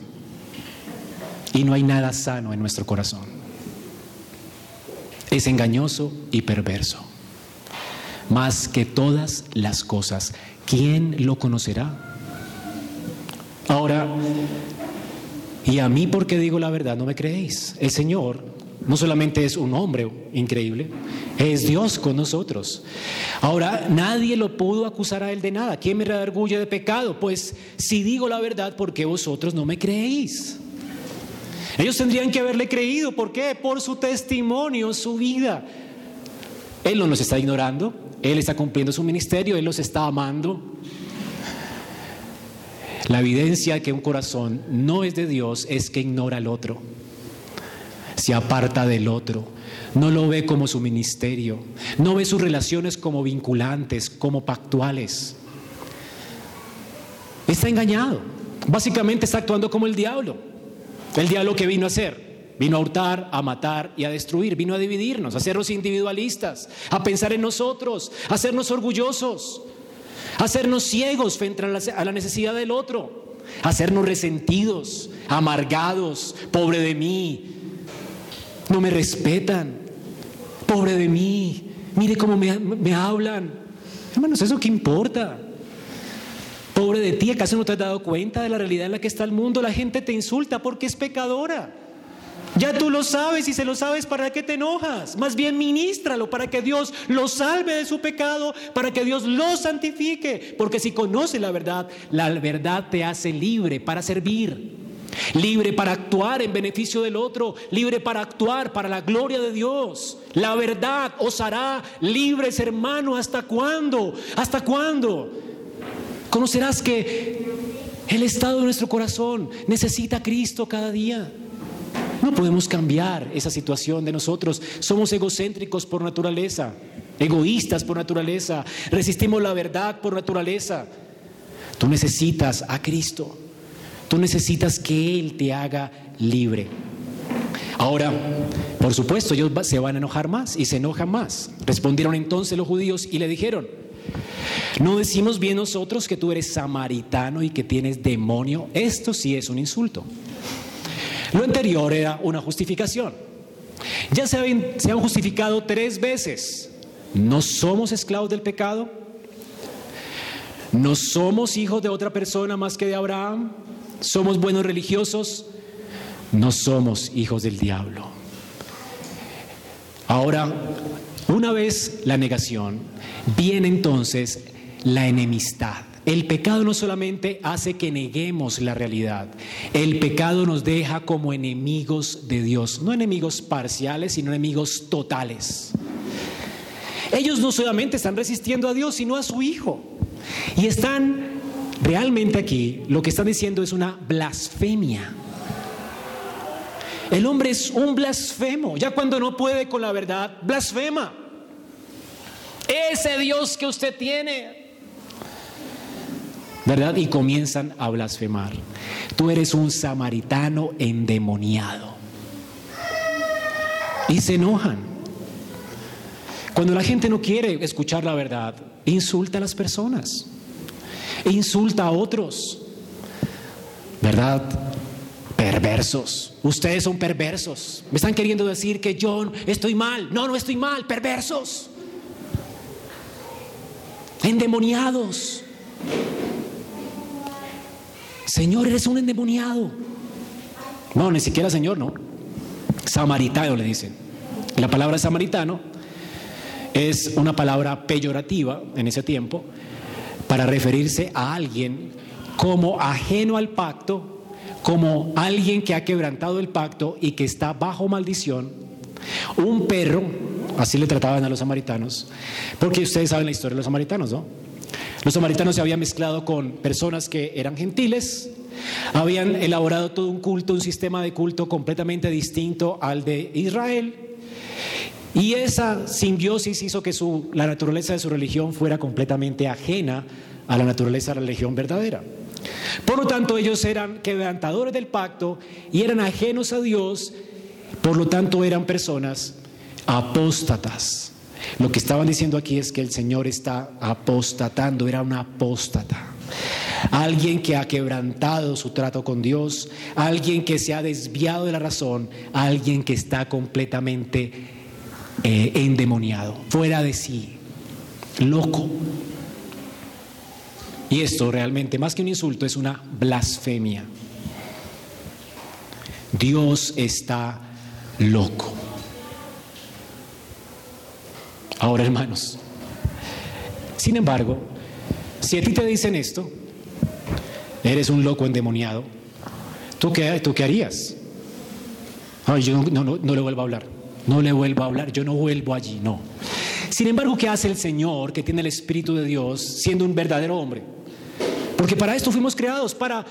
Y no hay nada sano en nuestro corazón. Es engañoso y perverso. Más que todas las cosas, ¿quién lo conocerá? Ahora, y a mí porque digo la verdad, no me creéis. El Señor no solamente es un hombre increíble, es Dios con nosotros. Ahora, nadie lo pudo acusar a él de nada. ¿Quién me redarguye de pecado? Pues si digo la verdad, ¿por qué vosotros no me creéis? Ellos tendrían que haberle creído. ¿Por qué? Por su testimonio, su vida. Él no nos está ignorando. Él está cumpliendo su ministerio. Él los está amando. La evidencia de que un corazón no es de Dios es que ignora al otro. Se aparta del otro. No lo ve como su ministerio. No ve sus relaciones como vinculantes, como pactuales. Está engañado. Básicamente está actuando como el diablo. El diablo que vino a hacer, vino a hurtar, a matar y a destruir, vino a dividirnos, a hacernos individualistas, a pensar en nosotros, a hacernos orgullosos, hacernos ciegos frente a la necesidad del otro, hacernos resentidos, amargados, pobre de mí, no me respetan, pobre de mí, mire cómo me, me hablan. Hermanos, ¿eso qué importa? Pobre de ti, ¿acaso no te has dado cuenta de la realidad en la que está el mundo? La gente te insulta porque es pecadora. Ya tú lo sabes y se lo sabes, ¿para qué te enojas? Más bien ministralo para que Dios lo salve de su pecado, para que Dios lo santifique. Porque si conoce la verdad, la verdad te hace libre para servir, libre para actuar en beneficio del otro, libre para actuar para la gloria de Dios. La verdad os hará libres, hermano. ¿Hasta cuándo? ¿Hasta cuándo? Conocerás que el estado de nuestro corazón necesita a Cristo cada día. No podemos cambiar esa situación de nosotros. Somos egocéntricos por naturaleza, egoístas por naturaleza, resistimos la verdad por naturaleza. Tú necesitas a Cristo. Tú necesitas que Él te haga libre. Ahora, por supuesto, ellos se van a enojar más y se enojan más. Respondieron entonces los judíos y le dijeron, ¿no decimos bien nosotros que tú eres samaritano y que tienes demonio? Esto sí es un insulto. Lo anterior era una justificación. Ya se han, justificado tres veces. No somos esclavos del pecado. No somos hijos de otra persona más que de Abraham. Somos buenos religiosos. No somos hijos del diablo. Ahora, una vez la negación, viene entonces la enemistad. El pecado no solamente hace que neguemos la realidad, el pecado nos deja como enemigos de Dios, no enemigos parciales, sino enemigos totales. Ellos no solamente están resistiendo a Dios, sino a su Hijo. Y están realmente aquí, lo que están diciendo es una blasfemia. El hombre es un blasfemo. Ya cuando no puede con la verdad, blasfema. Ese Dios que usted tiene. ¿Verdad? Y comienzan a blasfemar. Tú eres un samaritano endemoniado. Y se enojan. Cuando la gente no quiere escuchar la verdad, insulta a las personas. Insulta a otros. ¿Verdad? Perversos. Ustedes son perversos. Me están queriendo decir que yo estoy mal. No, no estoy mal. Perversos. Endemoniados. Señor, eres un endemoniado. No, ni siquiera Señor, no. Samaritano le dicen. La palabra samaritano es una palabra peyorativa en ese tiempo para referirse a alguien como ajeno al pacto como alguien que ha quebrantado el pacto y que está bajo maldición, un perro, así le trataban a los samaritanos, porque ustedes saben la historia de los samaritanos, ¿no? Los samaritanos se habían mezclado con personas que eran gentiles, habían elaborado todo un culto, un sistema de culto completamente distinto al de Israel, y esa simbiosis hizo que la naturaleza de su religión fuera completamente ajena a la naturaleza de la religión verdadera. Por lo tanto, ellos eran quebrantadores del pacto y eran ajenos a Dios, por lo tanto eran personas apóstatas. Lo que estaban diciendo aquí es que el Señor está apostatando, era un apóstata. Alguien que ha quebrantado su trato con Dios, alguien que se ha desviado de la razón, alguien que está completamente eh, endemoniado, fuera de sí, loco. Y esto realmente, más que un insulto, es una blasfemia. Dios está loco. Ahora, hermanos, sin embargo, si a ti te dicen esto, eres un loco endemoniado, ¿tú qué, tú qué harías? Ay, yo no, no, no le vuelvo a hablar, no le vuelvo a hablar, yo no vuelvo allí, no. Sin embargo, ¿qué hace el Señor que tiene el Espíritu de Dios siendo un verdadero hombre? Porque para esto fuimos creados, para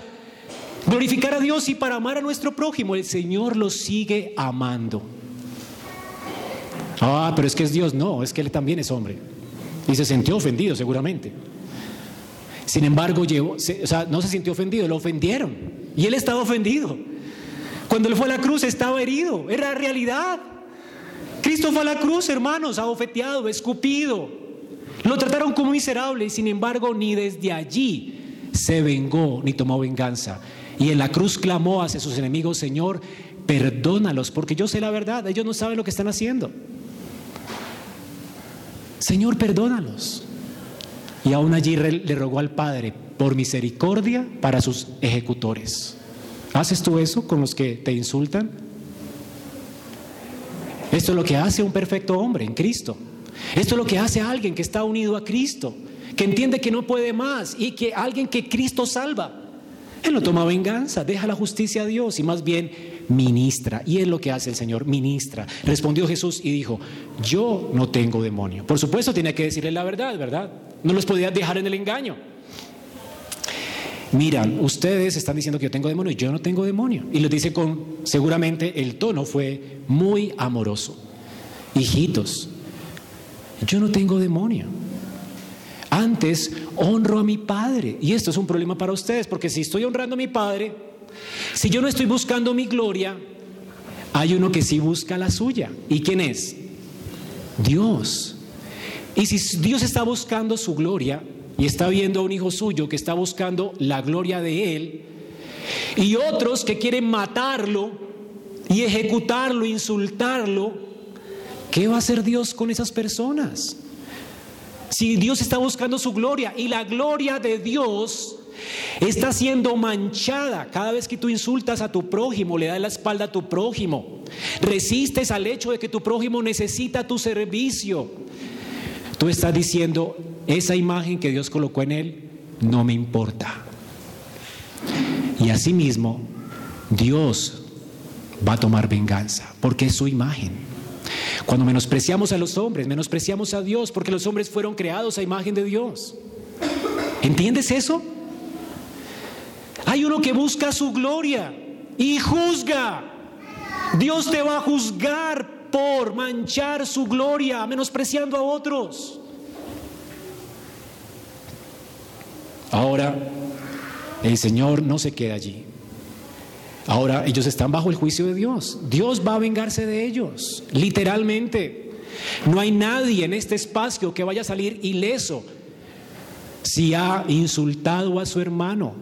glorificar a Dios y para amar a nuestro prójimo. El Señor lo sigue amando. Ah, pero es que es Dios. No, es que Él también es hombre. Y se sintió ofendido seguramente. Sin embargo, o sea, no se sintió ofendido, lo ofendieron. Y Él estaba ofendido. Cuando Él fue a la cruz estaba herido. Era realidad. Cristo fue a la cruz, hermanos, abofeteado, escupido. Lo trataron como miserable y sin embargo ni desde allí se vengó ni tomó venganza. Y en la cruz clamó hacia sus enemigos, Señor, perdónalos, porque yo sé la verdad, ellos no saben lo que están haciendo. Señor, perdónalos. Y aún allí le rogó al Padre por misericordia para sus ejecutores. ¿Haces tú eso con los que te insultan? Esto es lo que hace un perfecto hombre en Cristo. Esto es lo que hace alguien que está unido a Cristo que entiende que no puede más y que alguien que Cristo salva. Él no toma venganza, deja la justicia a Dios y más bien ministra. Y es lo que hace el Señor, ministra. Respondió Jesús y dijo, yo no tengo demonio. Por supuesto tenía que decirle la verdad, ¿verdad? No los podía dejar en el engaño. Miran, ustedes están diciendo que yo tengo demonio y yo no tengo demonio. Y lo dice con, seguramente el tono fue muy amoroso. Hijitos, yo no tengo demonio. Antes honro a mi Padre. Y esto es un problema para ustedes, porque si estoy honrando a mi Padre, si yo no estoy buscando mi gloria, hay uno que sí busca la suya. ¿Y quién es? Dios. Y si Dios está buscando su gloria y está viendo a un hijo suyo que está buscando la gloria de él, y otros que quieren matarlo y ejecutarlo, insultarlo, ¿qué va a hacer Dios con esas personas? Si Dios está buscando su gloria y la gloria de Dios está siendo manchada cada vez que tú insultas a tu prójimo, le das la espalda a tu prójimo, resistes al hecho de que tu prójimo necesita tu servicio. Tú estás diciendo, esa imagen que Dios colocó en él no me importa. Y asimismo, Dios va a tomar venganza, porque es su imagen. Cuando menospreciamos a los hombres, menospreciamos a Dios, porque los hombres fueron creados a imagen de Dios. ¿Entiendes eso? Hay uno que busca su gloria y juzga. Dios te va a juzgar por manchar su gloria, menospreciando a otros. Ahora, el Señor no se queda allí. Ahora ellos están bajo el juicio de Dios. Dios va a vengarse de ellos, literalmente. No hay nadie en este espacio que vaya a salir ileso si ha insultado a su hermano,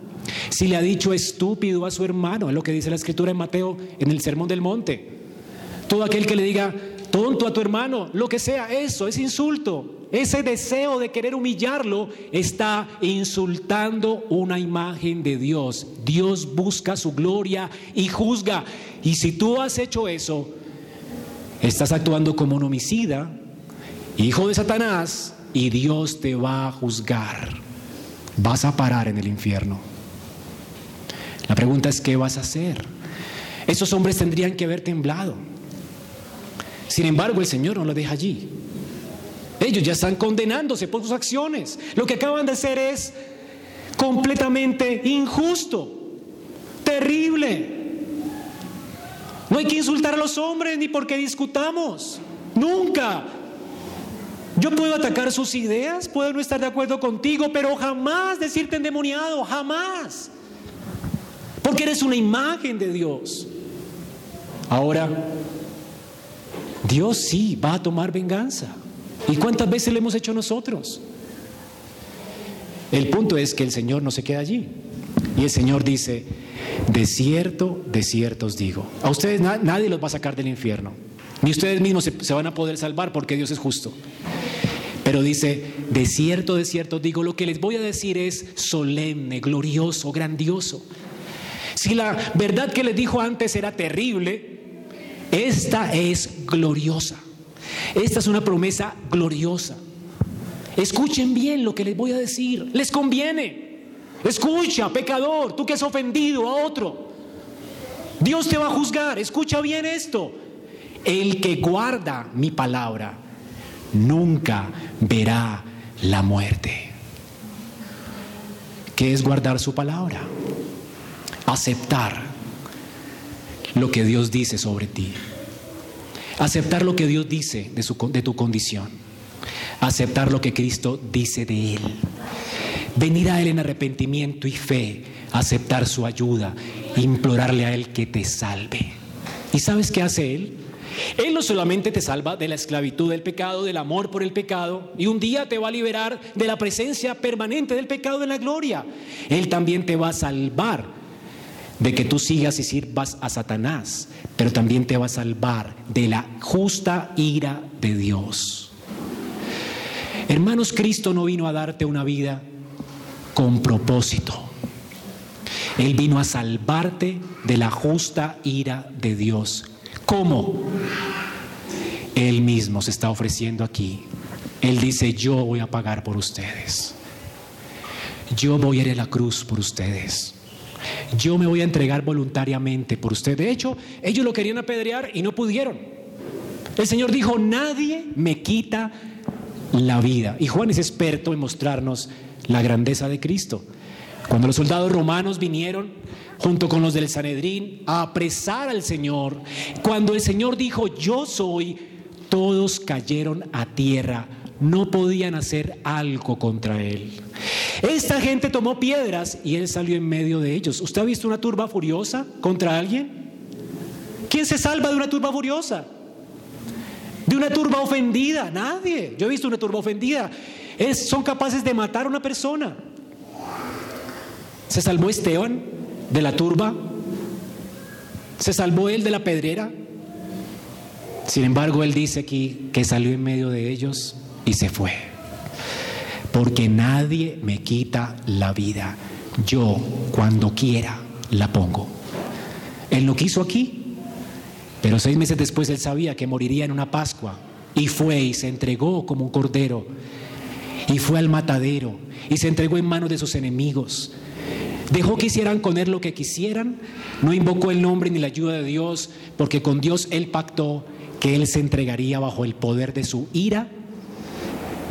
si le ha dicho estúpido a su hermano, es lo que dice la escritura en Mateo en el Sermón del Monte. Todo aquel que le diga tonto a tu hermano, lo que sea, eso es insulto. Ese deseo de querer humillarlo está insultando una imagen de Dios. Dios busca su gloria y juzga. Y si tú has hecho eso, estás actuando como un homicida, hijo de Satanás, y Dios te va a juzgar. Vas a parar en el infierno. La pregunta es, ¿qué vas a hacer? Esos hombres tendrían que haber temblado. Sin embargo, el Señor no lo deja allí. Ellos ya están condenándose por sus acciones. Lo que acaban de hacer es completamente injusto, terrible. No hay que insultar a los hombres ni porque discutamos. Nunca. Yo puedo atacar sus ideas, puedo no estar de acuerdo contigo, pero jamás decirte endemoniado, jamás. Porque eres una imagen de Dios. Ahora, Dios sí va a tomar venganza. ¿Y cuántas veces lo hemos hecho nosotros? El punto es que el Señor no se queda allí. Y el Señor dice, de cierto, de cierto os digo, a ustedes nadie los va a sacar del infierno, ni ustedes mismos se, se van a poder salvar porque Dios es justo. Pero dice, de cierto, de cierto os digo, lo que les voy a decir es solemne, glorioso, grandioso. Si la verdad que les dijo antes era terrible, esta es gloriosa. Esta es una promesa gloriosa. Escuchen bien lo que les voy a decir. Les conviene. Escucha, pecador, tú que has ofendido a otro. Dios te va a juzgar. Escucha bien esto. El que guarda mi palabra nunca verá la muerte. ¿Qué es guardar su palabra? Aceptar lo que Dios dice sobre ti. Aceptar lo que Dios dice de, tu condición. Aceptar lo que Cristo dice de Él. Venir a Él en arrepentimiento y fe. Aceptar su ayuda. Implorarle a Él que te salve. ¿Y sabes qué hace Él? Él no solamente te salva de la esclavitud del pecado, del amor por el pecado, y un día te va a liberar de la presencia permanente del pecado en la gloria. Él también te va a salvar de que tú sigas y sirvas a Satanás, pero también te va a salvar de la justa ira de Dios. Hermanos, Cristo no vino a darte una vida con propósito. Él vino a salvarte de la justa ira de Dios. ¿Cómo? Él mismo se está ofreciendo aquí. Él dice, yo voy a pagar por ustedes. Yo voy a ir a la cruz por ustedes. Yo me voy a entregar voluntariamente por usted. De hecho, ellos lo querían apedrear y no pudieron. El Señor dijo, nadie me quita la vida. Y Juan es experto en mostrarnos la grandeza de Cristo. Cuando los soldados romanos vinieron junto con los del Sanedrín a apresar al Señor, cuando el Señor dijo, yo soy, todos cayeron a tierra no podían hacer algo contra él. Esta gente tomó piedras y él salió en medio de ellos. ¿Usted ha visto una turba furiosa contra alguien? ¿Quién ¿Quién se salva de una turba furiosa? De una turba ofendida, nadie. Yo he visto una turba ofendida. Son capaces de matar a una persona. ¿Se salvó Esteban de la turba? ¿Se salvó él de la pedrera? Sin embargo, él dice aquí que salió en medio de ellos y se fue. Porque nadie me quita la vida. Yo, cuando quiera, la pongo. Él no quiso aquí, pero seis meses después él sabía que moriría en una Pascua. Y fue y se entregó como un cordero. Y fue al matadero. Y se entregó en manos de sus enemigos. Dejó que hicieran con él lo que quisieran. No invocó el nombre ni la ayuda de Dios, porque con Dios él pactó que él se entregaría bajo el poder de su ira,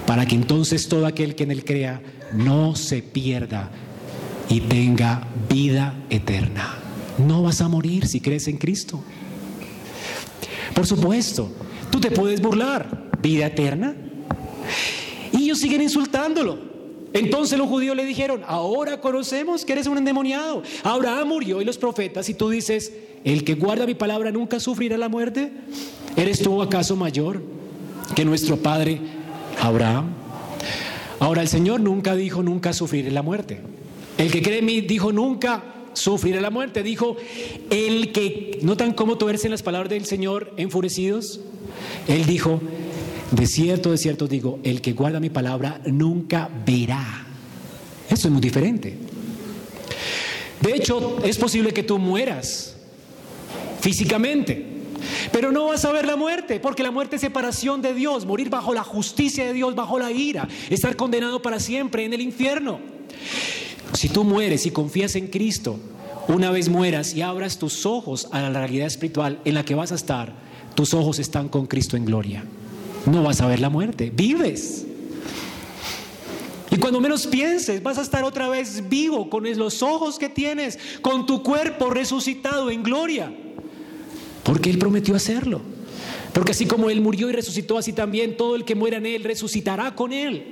para que entonces todo aquel que en él crea no se pierda y tenga vida eterna. No vas a morir si crees en Cristo. Por supuesto, tú te puedes burlar, vida eterna. Y ellos siguen insultándolo. Entonces los judíos le dijeron, ahora conocemos que eres un endemoniado. Abraham murió y los profetas, y tú dices, el que guarda mi palabra nunca sufrirá la muerte. ¿Eres tú acaso mayor que nuestro padre Abraham? Ahora el Señor nunca dijo, nunca sufriré la muerte. El que cree en mí dijo, nunca sufrirá la muerte. Dijo, el que, ¿notan cómo en las palabras del Señor enfurecidos? Él dijo, de cierto, de cierto digo, el que guarda mi palabra nunca verá. Eso es muy diferente. De hecho, es posible que tú mueras físicamente, pero no vas a ver la muerte, porque la muerte es separación de Dios, morir bajo la justicia de Dios, bajo la ira, estar condenado para siempre en el infierno. Si tú mueres y confías en Cristo, una vez mueras y abras tus ojos a la realidad espiritual en la que vas a estar, tus ojos están con Cristo en gloria no vas a ver la muerte, vives. Y cuando menos pienses, vas a estar otra vez vivo con los ojos que tienes, con tu cuerpo resucitado en gloria. Porque Él prometió hacerlo. Porque así como Él murió y resucitó, así también todo el que muera en Él resucitará con Él.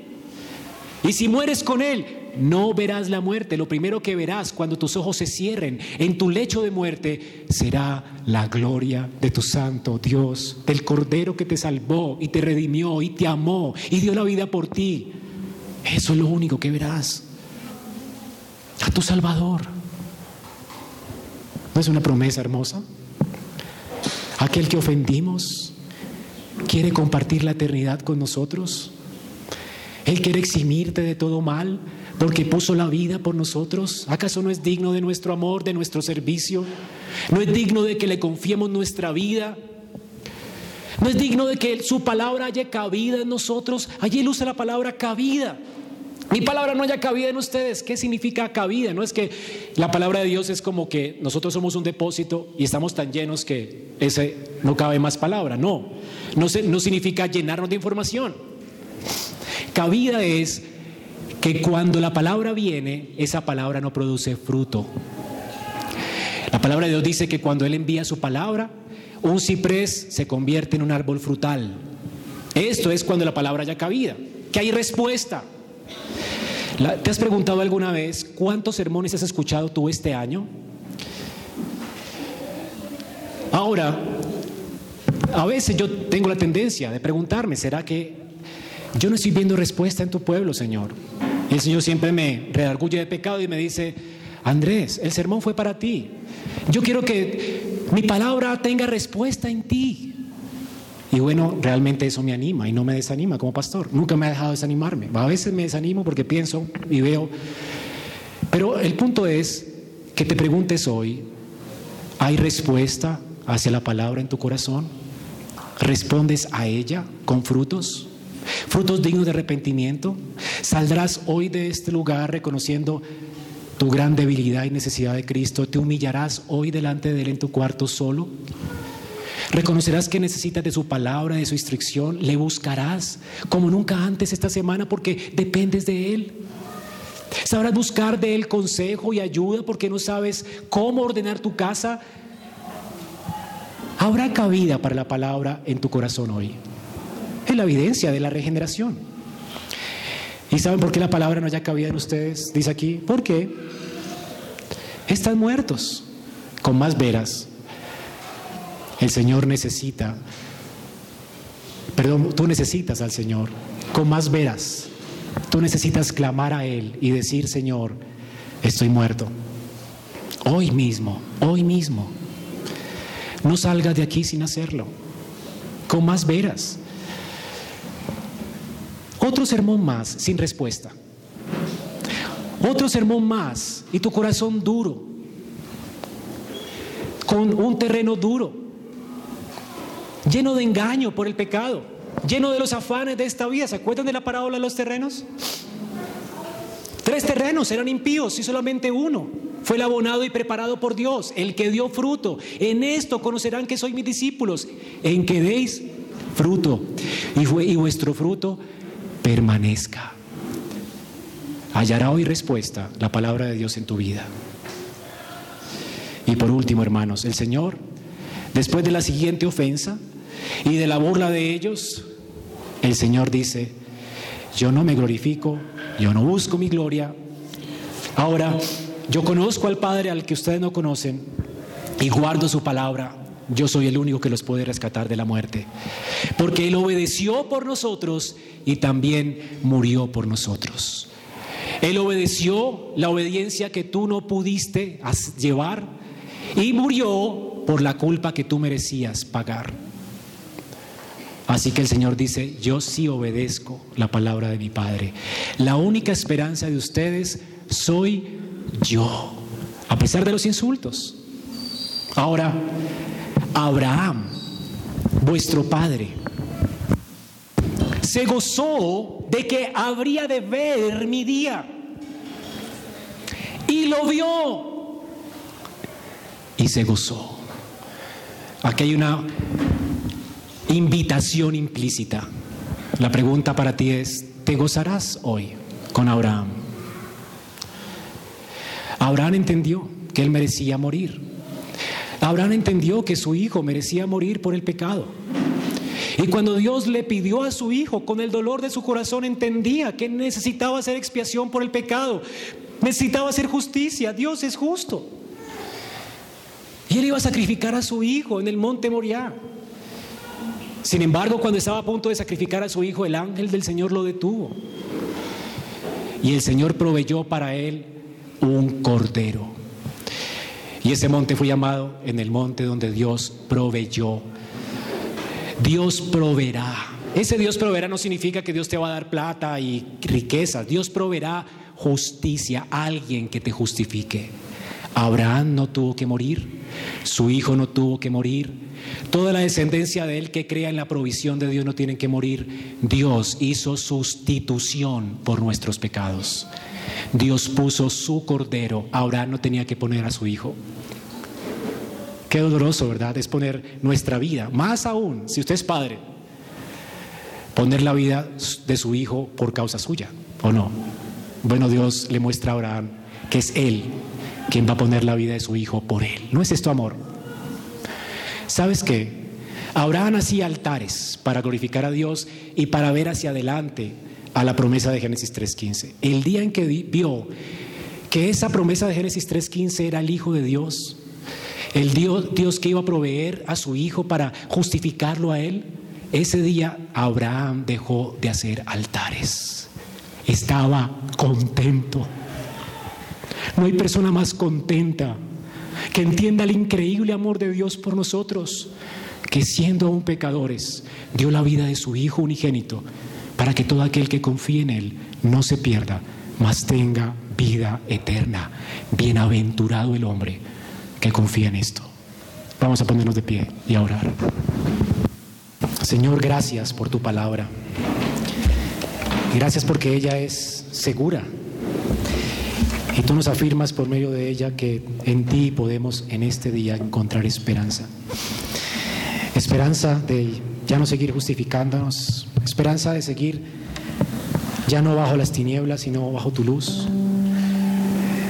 Y si mueres con Él, no verás la muerte. Lo primero que verás cuando tus ojos se cierren en tu lecho de muerte será la gloria de tu santo Dios, del Cordero que te salvó y te redimió y te amó y dio la vida por ti. Eso es lo único que verás. A tu Salvador. ¿No es una promesa hermosa? Aquel que ofendimos quiere compartir la eternidad con nosotros. Él quiere eximirte de todo mal porque puso la vida por nosotros. ¿Acaso no es digno de nuestro amor, de nuestro servicio? ¿No es digno de que le confiemos nuestra vida? ¿No es digno de que su palabra haya cabida en nosotros? Allí él usa la palabra cabida. Mi palabra no haya cabida en ustedes. ¿Qué significa cabida? No es que la palabra de Dios es como que nosotros somos un depósito y estamos tan llenos que ese no cabe más palabra. No, no, no significa llenarnos de información. Cabida es que cuando la palabra viene, esa palabra no produce fruto. La palabra de Dios dice que cuando Él envía su palabra, un ciprés se convierte en un árbol frutal. Esto es cuando la palabra haya cabida, que hay respuesta. ¿Te has preguntado alguna vez cuántos sermones has escuchado tú este año? Ahora, a veces yo tengo la tendencia de preguntarme, ¿será que yo no estoy viendo respuesta en tu pueblo, Señor. el Señor siempre me redarguye de pecado y me dice, Andrés, el sermón fue para ti. Yo quiero que mi palabra tenga respuesta en ti. Y bueno, realmente eso me anima y no me desanima como pastor. Nunca me ha dejado desanimarme. A veces me desanimo porque pienso y veo. Pero el punto es que te preguntes hoy, ¿hay respuesta hacia la palabra en tu corazón? ¿Respondes a ella con frutos? frutos dignos de arrepentimiento. Saldrás hoy de este lugar reconociendo tu gran debilidad y necesidad de Cristo. Te humillarás hoy delante de Él en tu cuarto solo. Reconocerás que necesitas de su palabra, de su instrucción. Le buscarás como nunca antes esta semana porque dependes de Él. Sabrás buscar de Él consejo y ayuda porque no sabes cómo ordenar tu casa. Habrá cabida para la palabra en tu corazón hoy. Es la evidencia de la regeneración. ¿Y saben por qué la palabra no haya cabida en ustedes? Dice aquí, porque están muertos con más veras. El Señor necesita, perdón, tú necesitas al Señor con más veras. Tú necesitas clamar a Él y decir, Señor, estoy muerto. Hoy mismo, hoy mismo. No salgas de aquí sin hacerlo. Con más veras. Otro sermón más sin respuesta. Otro sermón más y tu corazón duro. Con un terreno duro. Lleno de engaño por el pecado. Lleno de los afanes de esta vida. ¿Se acuerdan de la parábola de los terrenos? Tres terrenos eran impíos y solamente uno fue el abonado y preparado por Dios, el que dio fruto. En esto conocerán que soy mis discípulos, en que deis fruto y vuestro fruto permanezca. Hallará hoy respuesta la palabra de Dios en tu vida. Y por último, hermanos, el Señor, después de la siguiente ofensa y de la burla de ellos, el Señor dice, yo no me glorifico, yo no busco mi gloria. Ahora, yo conozco al Padre al que ustedes no conocen y guardo su palabra. Yo soy el único que los puede rescatar de la muerte. Porque Él obedeció por nosotros y también murió por nosotros. Él obedeció la obediencia que tú no pudiste llevar y murió por la culpa que tú merecías pagar. Así que el Señor dice, yo sí obedezco la palabra de mi Padre. La única esperanza de ustedes soy yo, a pesar de los insultos. Ahora, Abraham, vuestro Padre, se gozó de que habría de ver mi día. Y lo vio. Y se gozó. Aquí hay una invitación implícita. La pregunta para ti es, ¿te gozarás hoy con Abraham? Abraham entendió que él merecía morir. Abraham entendió que su hijo merecía morir por el pecado. Y cuando Dios le pidió a su hijo con el dolor de su corazón, entendía que necesitaba hacer expiación por el pecado, necesitaba hacer justicia. Dios es justo. Y él iba a sacrificar a su hijo en el monte Moriah. Sin embargo, cuando estaba a punto de sacrificar a su hijo, el ángel del Señor lo detuvo. Y el Señor proveyó para él un cordero. Y ese monte fue llamado en el monte donde Dios proveyó. Dios proveerá. Ese Dios proveerá no significa que Dios te va a dar plata y riquezas. Dios proveerá justicia, alguien que te justifique. Abraham no tuvo que morir, su hijo no tuvo que morir, Toda la descendencia de él que crea en la provisión de Dios no tienen que morir. Dios hizo sustitución por nuestros pecados. Dios puso su cordero. Ahora no tenía que poner a su hijo. Qué doloroso, ¿verdad? Es poner nuestra vida. Más aún, si usted es padre, poner la vida de su hijo por causa suya, ¿o no? Bueno, Dios le muestra a Abraham que es él quien va a poner la vida de su hijo por él. ¿No es esto amor? ¿Sabes qué? Abraham hacía altares para glorificar a Dios y para ver hacia adelante a la promesa de Génesis 3.15. El día en que vio que esa promesa de Génesis 3.15 era el Hijo de Dios, el Dios, Dios que iba a proveer a su Hijo para justificarlo a él, ese día Abraham dejó de hacer altares. Estaba contento. No hay persona más contenta que entienda el increíble amor de Dios por nosotros, que siendo aún pecadores, dio la vida de su Hijo unigénito, para que todo aquel que confíe en Él no se pierda, mas tenga vida eterna. Bienaventurado el hombre que confía en esto. Vamos a ponernos de pie y a orar. Señor, gracias por tu palabra. Gracias porque ella es segura tú nos afirmas por medio de ella que en ti podemos en este día encontrar esperanza. Esperanza de ya no seguir justificándonos, esperanza de seguir ya no bajo las tinieblas, sino bajo tu luz.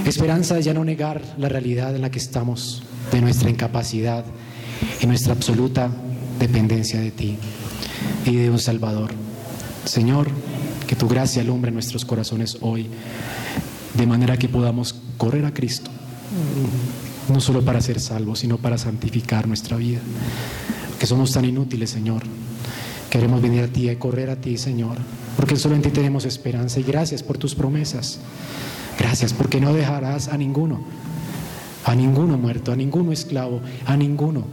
Esperanza de ya no negar la realidad en la que estamos, de nuestra incapacidad y nuestra absoluta dependencia de ti y de un Salvador. Señor, que tu gracia alumbre nuestros corazones hoy de manera que podamos correr a Cristo no solo para ser salvos, sino para santificar nuestra vida. Que somos tan inútiles, Señor. Queremos venir a ti y correr a ti, Señor, porque solo en ti tenemos esperanza y gracias por tus promesas. Gracias porque no dejarás a ninguno, a ninguno muerto, a ninguno esclavo, a ninguno.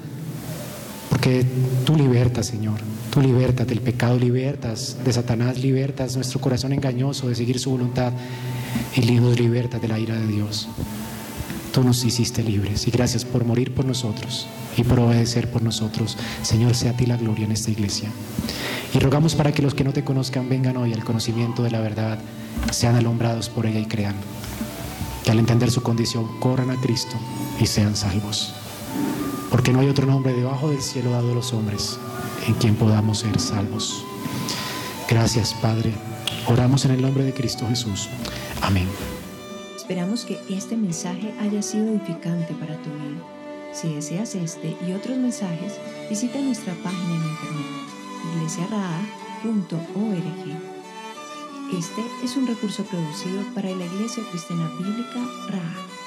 Porque tú libertas, Señor, tú libertas del pecado, libertas de Satanás, libertas nuestro corazón engañoso de seguir su voluntad y nos libertas de la ira de Dios. Tú nos hiciste libres y gracias por morir por nosotros y por obedecer por nosotros. Señor, sea a ti la gloria en esta iglesia. Y rogamos para que los que no te conozcan vengan hoy al conocimiento de la verdad, sean alumbrados por ella y crean. Que al entender su condición corran a Cristo y sean salvos. Porque no hay otro nombre debajo del cielo dado a los hombres en quien podamos ser salvos. Gracias, Padre. Oramos en el nombre de Cristo Jesús. Amén. Esperamos que este mensaje haya sido edificante para tu vida. Si deseas este y otros mensajes, visita nuestra página en internet iglesiaraa.org. Este es un recurso producido para la Iglesia Cristiana Bíblica Raha.